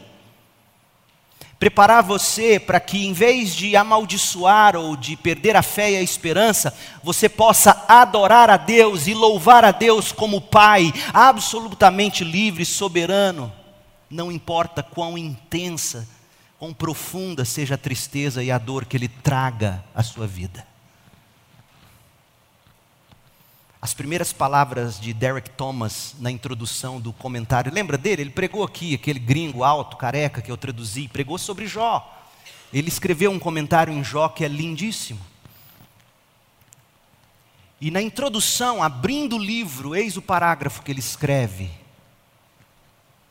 preparar você para que, em vez de amaldiçoar ou de perder a fé e a esperança, você possa adorar a Deus e louvar a Deus como Pai, absolutamente livre, soberano, não importa quão intensa, quão profunda seja a tristeza e a dor que Ele traga à sua vida. As primeiras palavras de Derek Thomas na introdução do comentário. Lembra dele? Ele pregou aqui, aquele gringo alto, careca que eu traduzi, pregou sobre Jó. Ele escreveu um comentário em Jó que é lindíssimo. E na introdução, abrindo o livro, eis o parágrafo que ele escreve.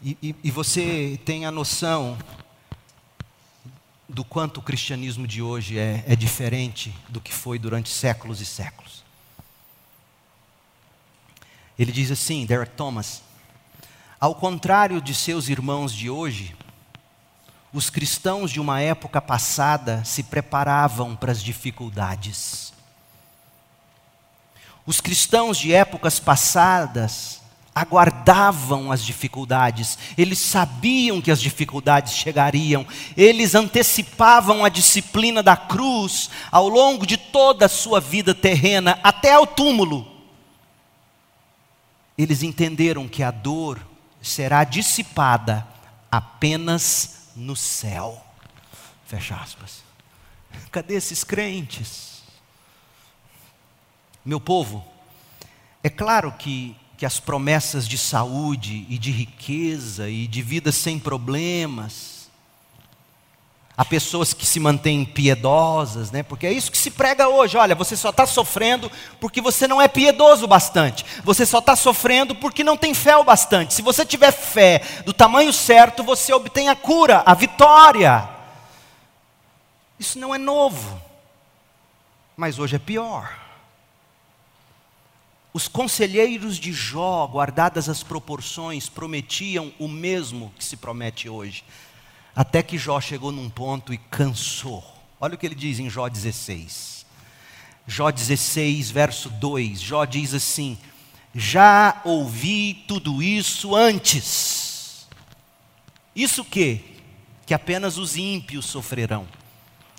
E, e, e você tem a noção do quanto o cristianismo de hoje é, é diferente do que foi durante séculos e séculos. Ele diz assim, Derek Thomas: ao contrário de seus irmãos de hoje, os cristãos de uma época passada se preparavam para as dificuldades. Os cristãos de épocas passadas aguardavam as dificuldades, eles sabiam que as dificuldades chegariam, eles antecipavam a disciplina da cruz ao longo de toda a sua vida terrena, até ao túmulo eles entenderam que a dor será dissipada apenas no céu. Fecha aspas. Cadê esses crentes? Meu povo, é claro que, que as promessas de saúde e de riqueza e de vida sem problemas, Há pessoas que se mantêm piedosas, né? porque é isso que se prega hoje. Olha, você só está sofrendo porque você não é piedoso bastante. Você só está sofrendo porque não tem fé o bastante. Se você tiver fé do tamanho certo, você obtém a cura, a vitória. Isso não é novo, mas hoje é pior. Os conselheiros de Jó, guardadas as proporções, prometiam o mesmo que se promete hoje. Até que Jó chegou num ponto e cansou. Olha o que ele diz em Jó 16. Jó 16, verso 2. Jó diz assim: Já ouvi tudo isso antes. Isso que? Que apenas os ímpios sofrerão.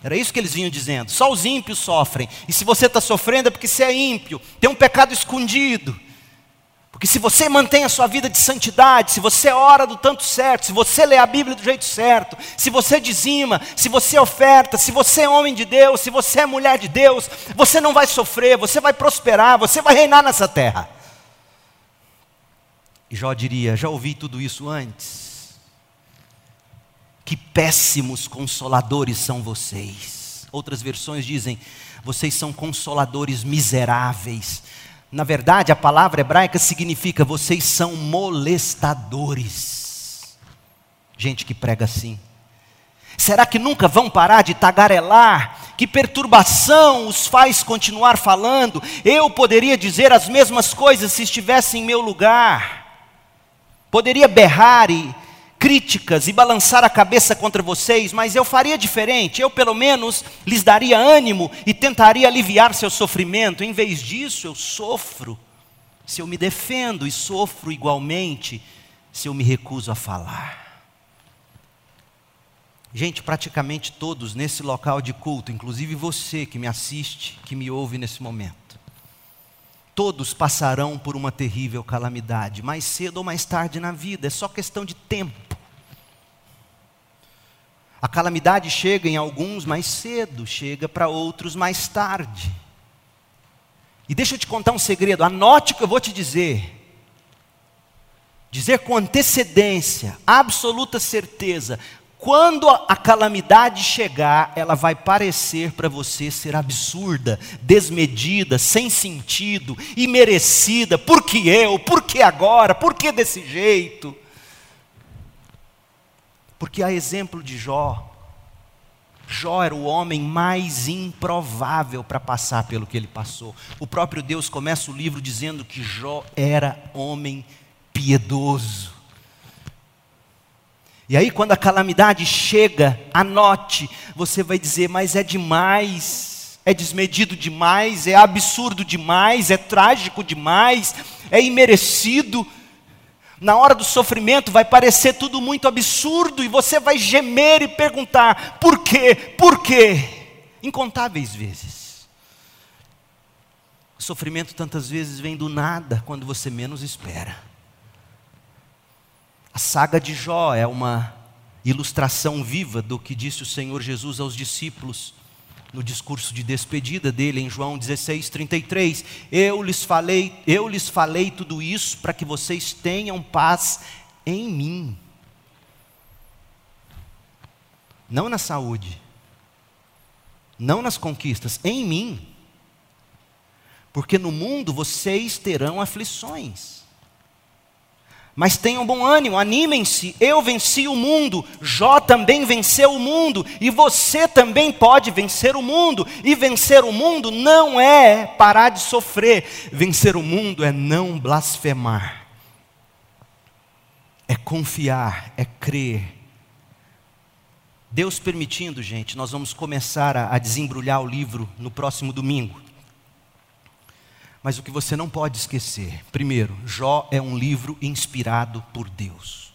Era isso que eles vinham dizendo. Só os ímpios sofrem. E se você está sofrendo é porque você é ímpio. Tem um pecado escondido. Porque se você mantém a sua vida de santidade, se você ora do tanto certo, se você lê a Bíblia do jeito certo, se você dizima, se você oferta, se você é homem de Deus, se você é mulher de Deus, você não vai sofrer, você vai prosperar, você vai reinar nessa terra. E Jó diria: já ouvi tudo isso antes. Que péssimos consoladores são vocês. Outras versões dizem: vocês são consoladores miseráveis na verdade, a palavra hebraica significa vocês são molestadores. Gente que prega assim. Será que nunca vão parar de tagarelar? Que perturbação os faz continuar falando? Eu poderia dizer as mesmas coisas se estivesse em meu lugar. Poderia berrar e críticas e balançar a cabeça contra vocês, mas eu faria diferente. Eu, pelo menos, lhes daria ânimo e tentaria aliviar seu sofrimento. Em vez disso, eu sofro. Se eu me defendo e sofro igualmente, se eu me recuso a falar. Gente, praticamente todos nesse local de culto, inclusive você que me assiste, que me ouve nesse momento, todos passarão por uma terrível calamidade, mais cedo ou mais tarde na vida, é só questão de tempo. A calamidade chega em alguns mais cedo, chega para outros mais tarde. E deixa eu te contar um segredo, anote o que eu vou te dizer. Dizer com antecedência, absoluta certeza, quando a calamidade chegar, ela vai parecer para você ser absurda, desmedida, sem sentido, imerecida. Por que eu? Por que agora? Por que desse jeito? Porque a exemplo de Jó, Jó era o homem mais improvável para passar pelo que ele passou. O próprio Deus começa o livro dizendo que Jó era homem piedoso. E aí, quando a calamidade chega, anote, você vai dizer, mas é demais, é desmedido demais, é absurdo demais, é trágico demais, é imerecido. Na hora do sofrimento vai parecer tudo muito absurdo e você vai gemer e perguntar: por quê? Por quê? Incontáveis vezes. O sofrimento tantas vezes vem do nada, quando você menos espera. A saga de Jó é uma ilustração viva do que disse o Senhor Jesus aos discípulos no discurso de despedida dele em João 16, 33. Eu lhes falei, eu lhes falei tudo isso para que vocês tenham paz em mim. Não na saúde, não nas conquistas, em mim. Porque no mundo vocês terão aflições. Mas tenham bom ânimo, animem-se. Eu venci o mundo, Jó também venceu o mundo, e você também pode vencer o mundo. E vencer o mundo não é parar de sofrer, vencer o mundo é não blasfemar, é confiar, é crer. Deus permitindo, gente, nós vamos começar a, a desembrulhar o livro no próximo domingo. Mas o que você não pode esquecer, primeiro, Jó é um livro inspirado por Deus.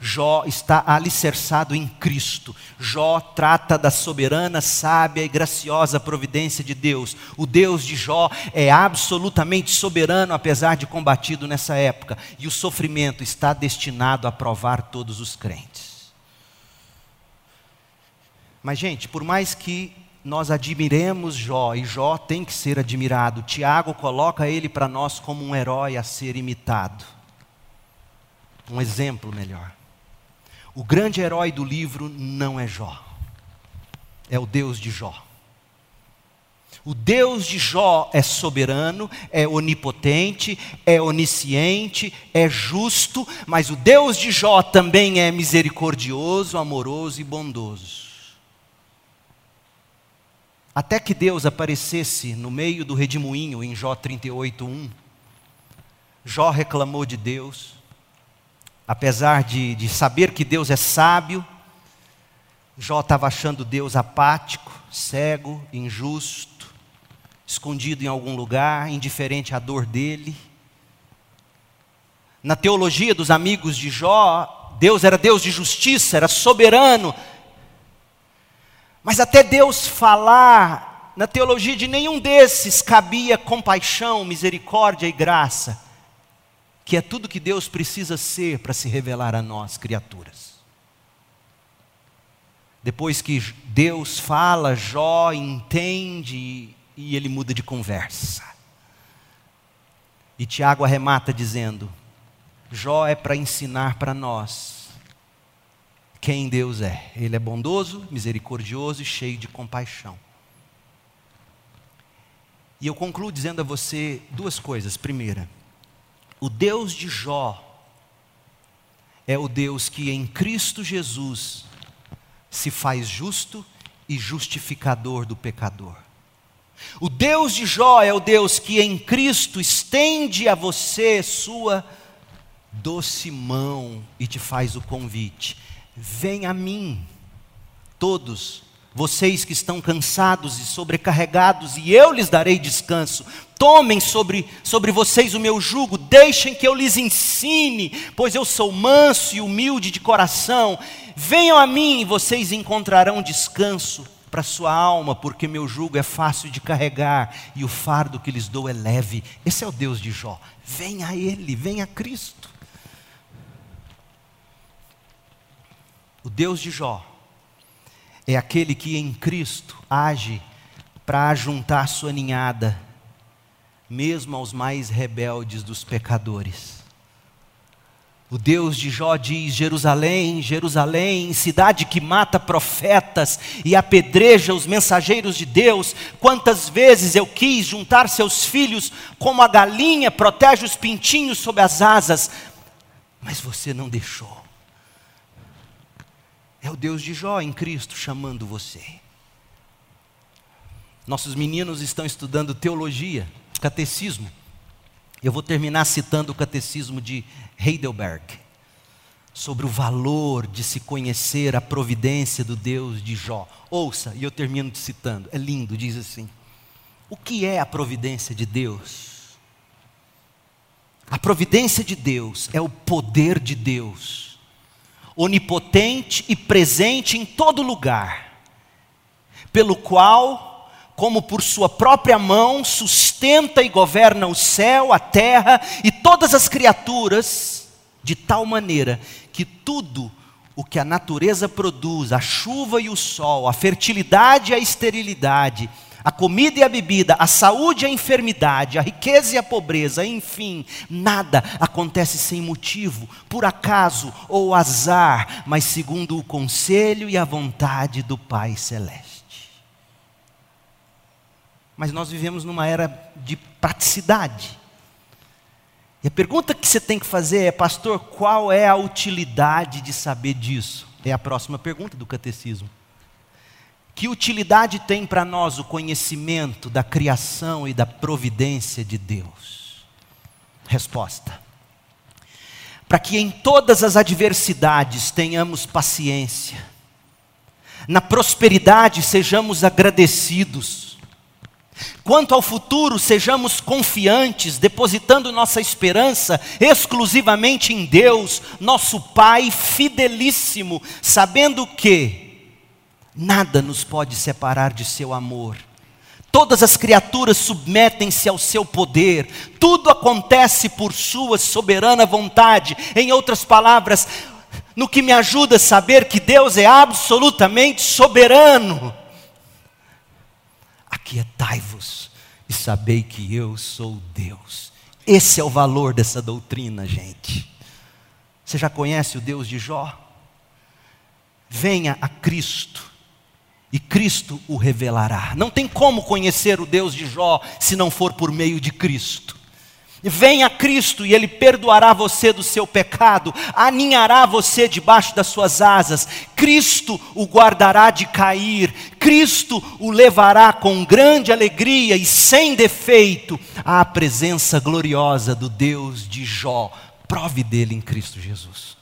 Jó está alicerçado em Cristo. Jó trata da soberana, sábia e graciosa providência de Deus. O Deus de Jó é absolutamente soberano, apesar de combatido nessa época. E o sofrimento está destinado a provar todos os crentes. Mas, gente, por mais que nós admiremos Jó, e Jó tem que ser admirado. Tiago coloca ele para nós como um herói a ser imitado. Um exemplo melhor. O grande herói do livro não é Jó, é o Deus de Jó. O Deus de Jó é soberano, é onipotente, é onisciente, é justo, mas o Deus de Jó também é misericordioso, amoroso e bondoso. Até que Deus aparecesse no meio do redemoinho em Jó 38:1. Jó reclamou de Deus, apesar de, de saber que Deus é sábio, Jó estava achando Deus apático, cego, injusto, escondido em algum lugar, indiferente à dor dele. Na teologia dos amigos de Jó, Deus era Deus de justiça, era soberano, mas até Deus falar, na teologia de nenhum desses cabia compaixão, misericórdia e graça, que é tudo que Deus precisa ser para se revelar a nós, criaturas. Depois que Deus fala, Jó entende e ele muda de conversa. E Tiago arremata dizendo: Jó é para ensinar para nós quem Deus é. Ele é bondoso, misericordioso e cheio de compaixão. E eu concluo dizendo a você duas coisas. Primeira, o Deus de Jó é o Deus que em Cristo Jesus se faz justo e justificador do pecador. O Deus de Jó é o Deus que em Cristo estende a você sua doce mão e te faz o convite: vem a mim, todos vocês que estão cansados e sobrecarregados, e eu lhes darei descanso. Tomem sobre, sobre vocês o meu jugo, deixem que eu lhes ensine, pois eu sou manso e humilde de coração. Venham a mim e vocês encontrarão descanso para sua alma, porque meu jugo é fácil de carregar e o fardo que lhes dou é leve. Esse é o Deus de Jó. Venha a Ele, venha a Cristo. O Deus de Jó é aquele que em Cristo age para ajuntar sua ninhada, mesmo aos mais rebeldes dos pecadores. O Deus de Jó diz: Jerusalém, Jerusalém, cidade que mata profetas e apedreja os mensageiros de Deus, quantas vezes eu quis juntar seus filhos, como a galinha protege os pintinhos sob as asas, mas você não deixou. É o Deus de Jó em Cristo chamando você. Nossos meninos estão estudando teologia, catecismo. Eu vou terminar citando o catecismo de Heidelberg, sobre o valor de se conhecer a providência do Deus de Jó. Ouça, e eu termino citando, é lindo, diz assim: O que é a providência de Deus? A providência de Deus é o poder de Deus onipotente e presente em todo lugar, pelo qual, como por sua própria mão, sustenta e governa o céu, a terra e todas as criaturas, de tal maneira que tudo o que a natureza produz, a chuva e o sol, a fertilidade e a esterilidade, a comida e a bebida, a saúde e a enfermidade, a riqueza e a pobreza, enfim, nada acontece sem motivo, por acaso ou azar, mas segundo o conselho e a vontade do Pai Celeste. Mas nós vivemos numa era de praticidade. E a pergunta que você tem que fazer é, pastor, qual é a utilidade de saber disso? É a próxima pergunta do catecismo. Que utilidade tem para nós o conhecimento da criação e da providência de Deus? Resposta: Para que em todas as adversidades tenhamos paciência, na prosperidade sejamos agradecidos, Quanto ao futuro, sejamos confiantes, depositando nossa esperança exclusivamente em Deus, nosso Pai fidelíssimo, sabendo que Nada nos pode separar de seu amor. Todas as criaturas submetem-se ao seu poder, tudo acontece por sua soberana vontade. Em outras palavras, no que me ajuda a saber que Deus é absolutamente soberano. Aquietai-vos e sabei que eu sou Deus. Esse é o valor dessa doutrina, gente. Você já conhece o Deus de Jó? Venha a Cristo e Cristo o revelará. Não tem como conhecer o Deus de Jó se não for por meio de Cristo. Venha a Cristo e Ele perdoará você do seu pecado, aninhará você debaixo das suas asas, Cristo o guardará de cair, Cristo o levará com grande alegria e sem defeito à presença gloriosa do Deus de Jó. Prove dele em Cristo Jesus.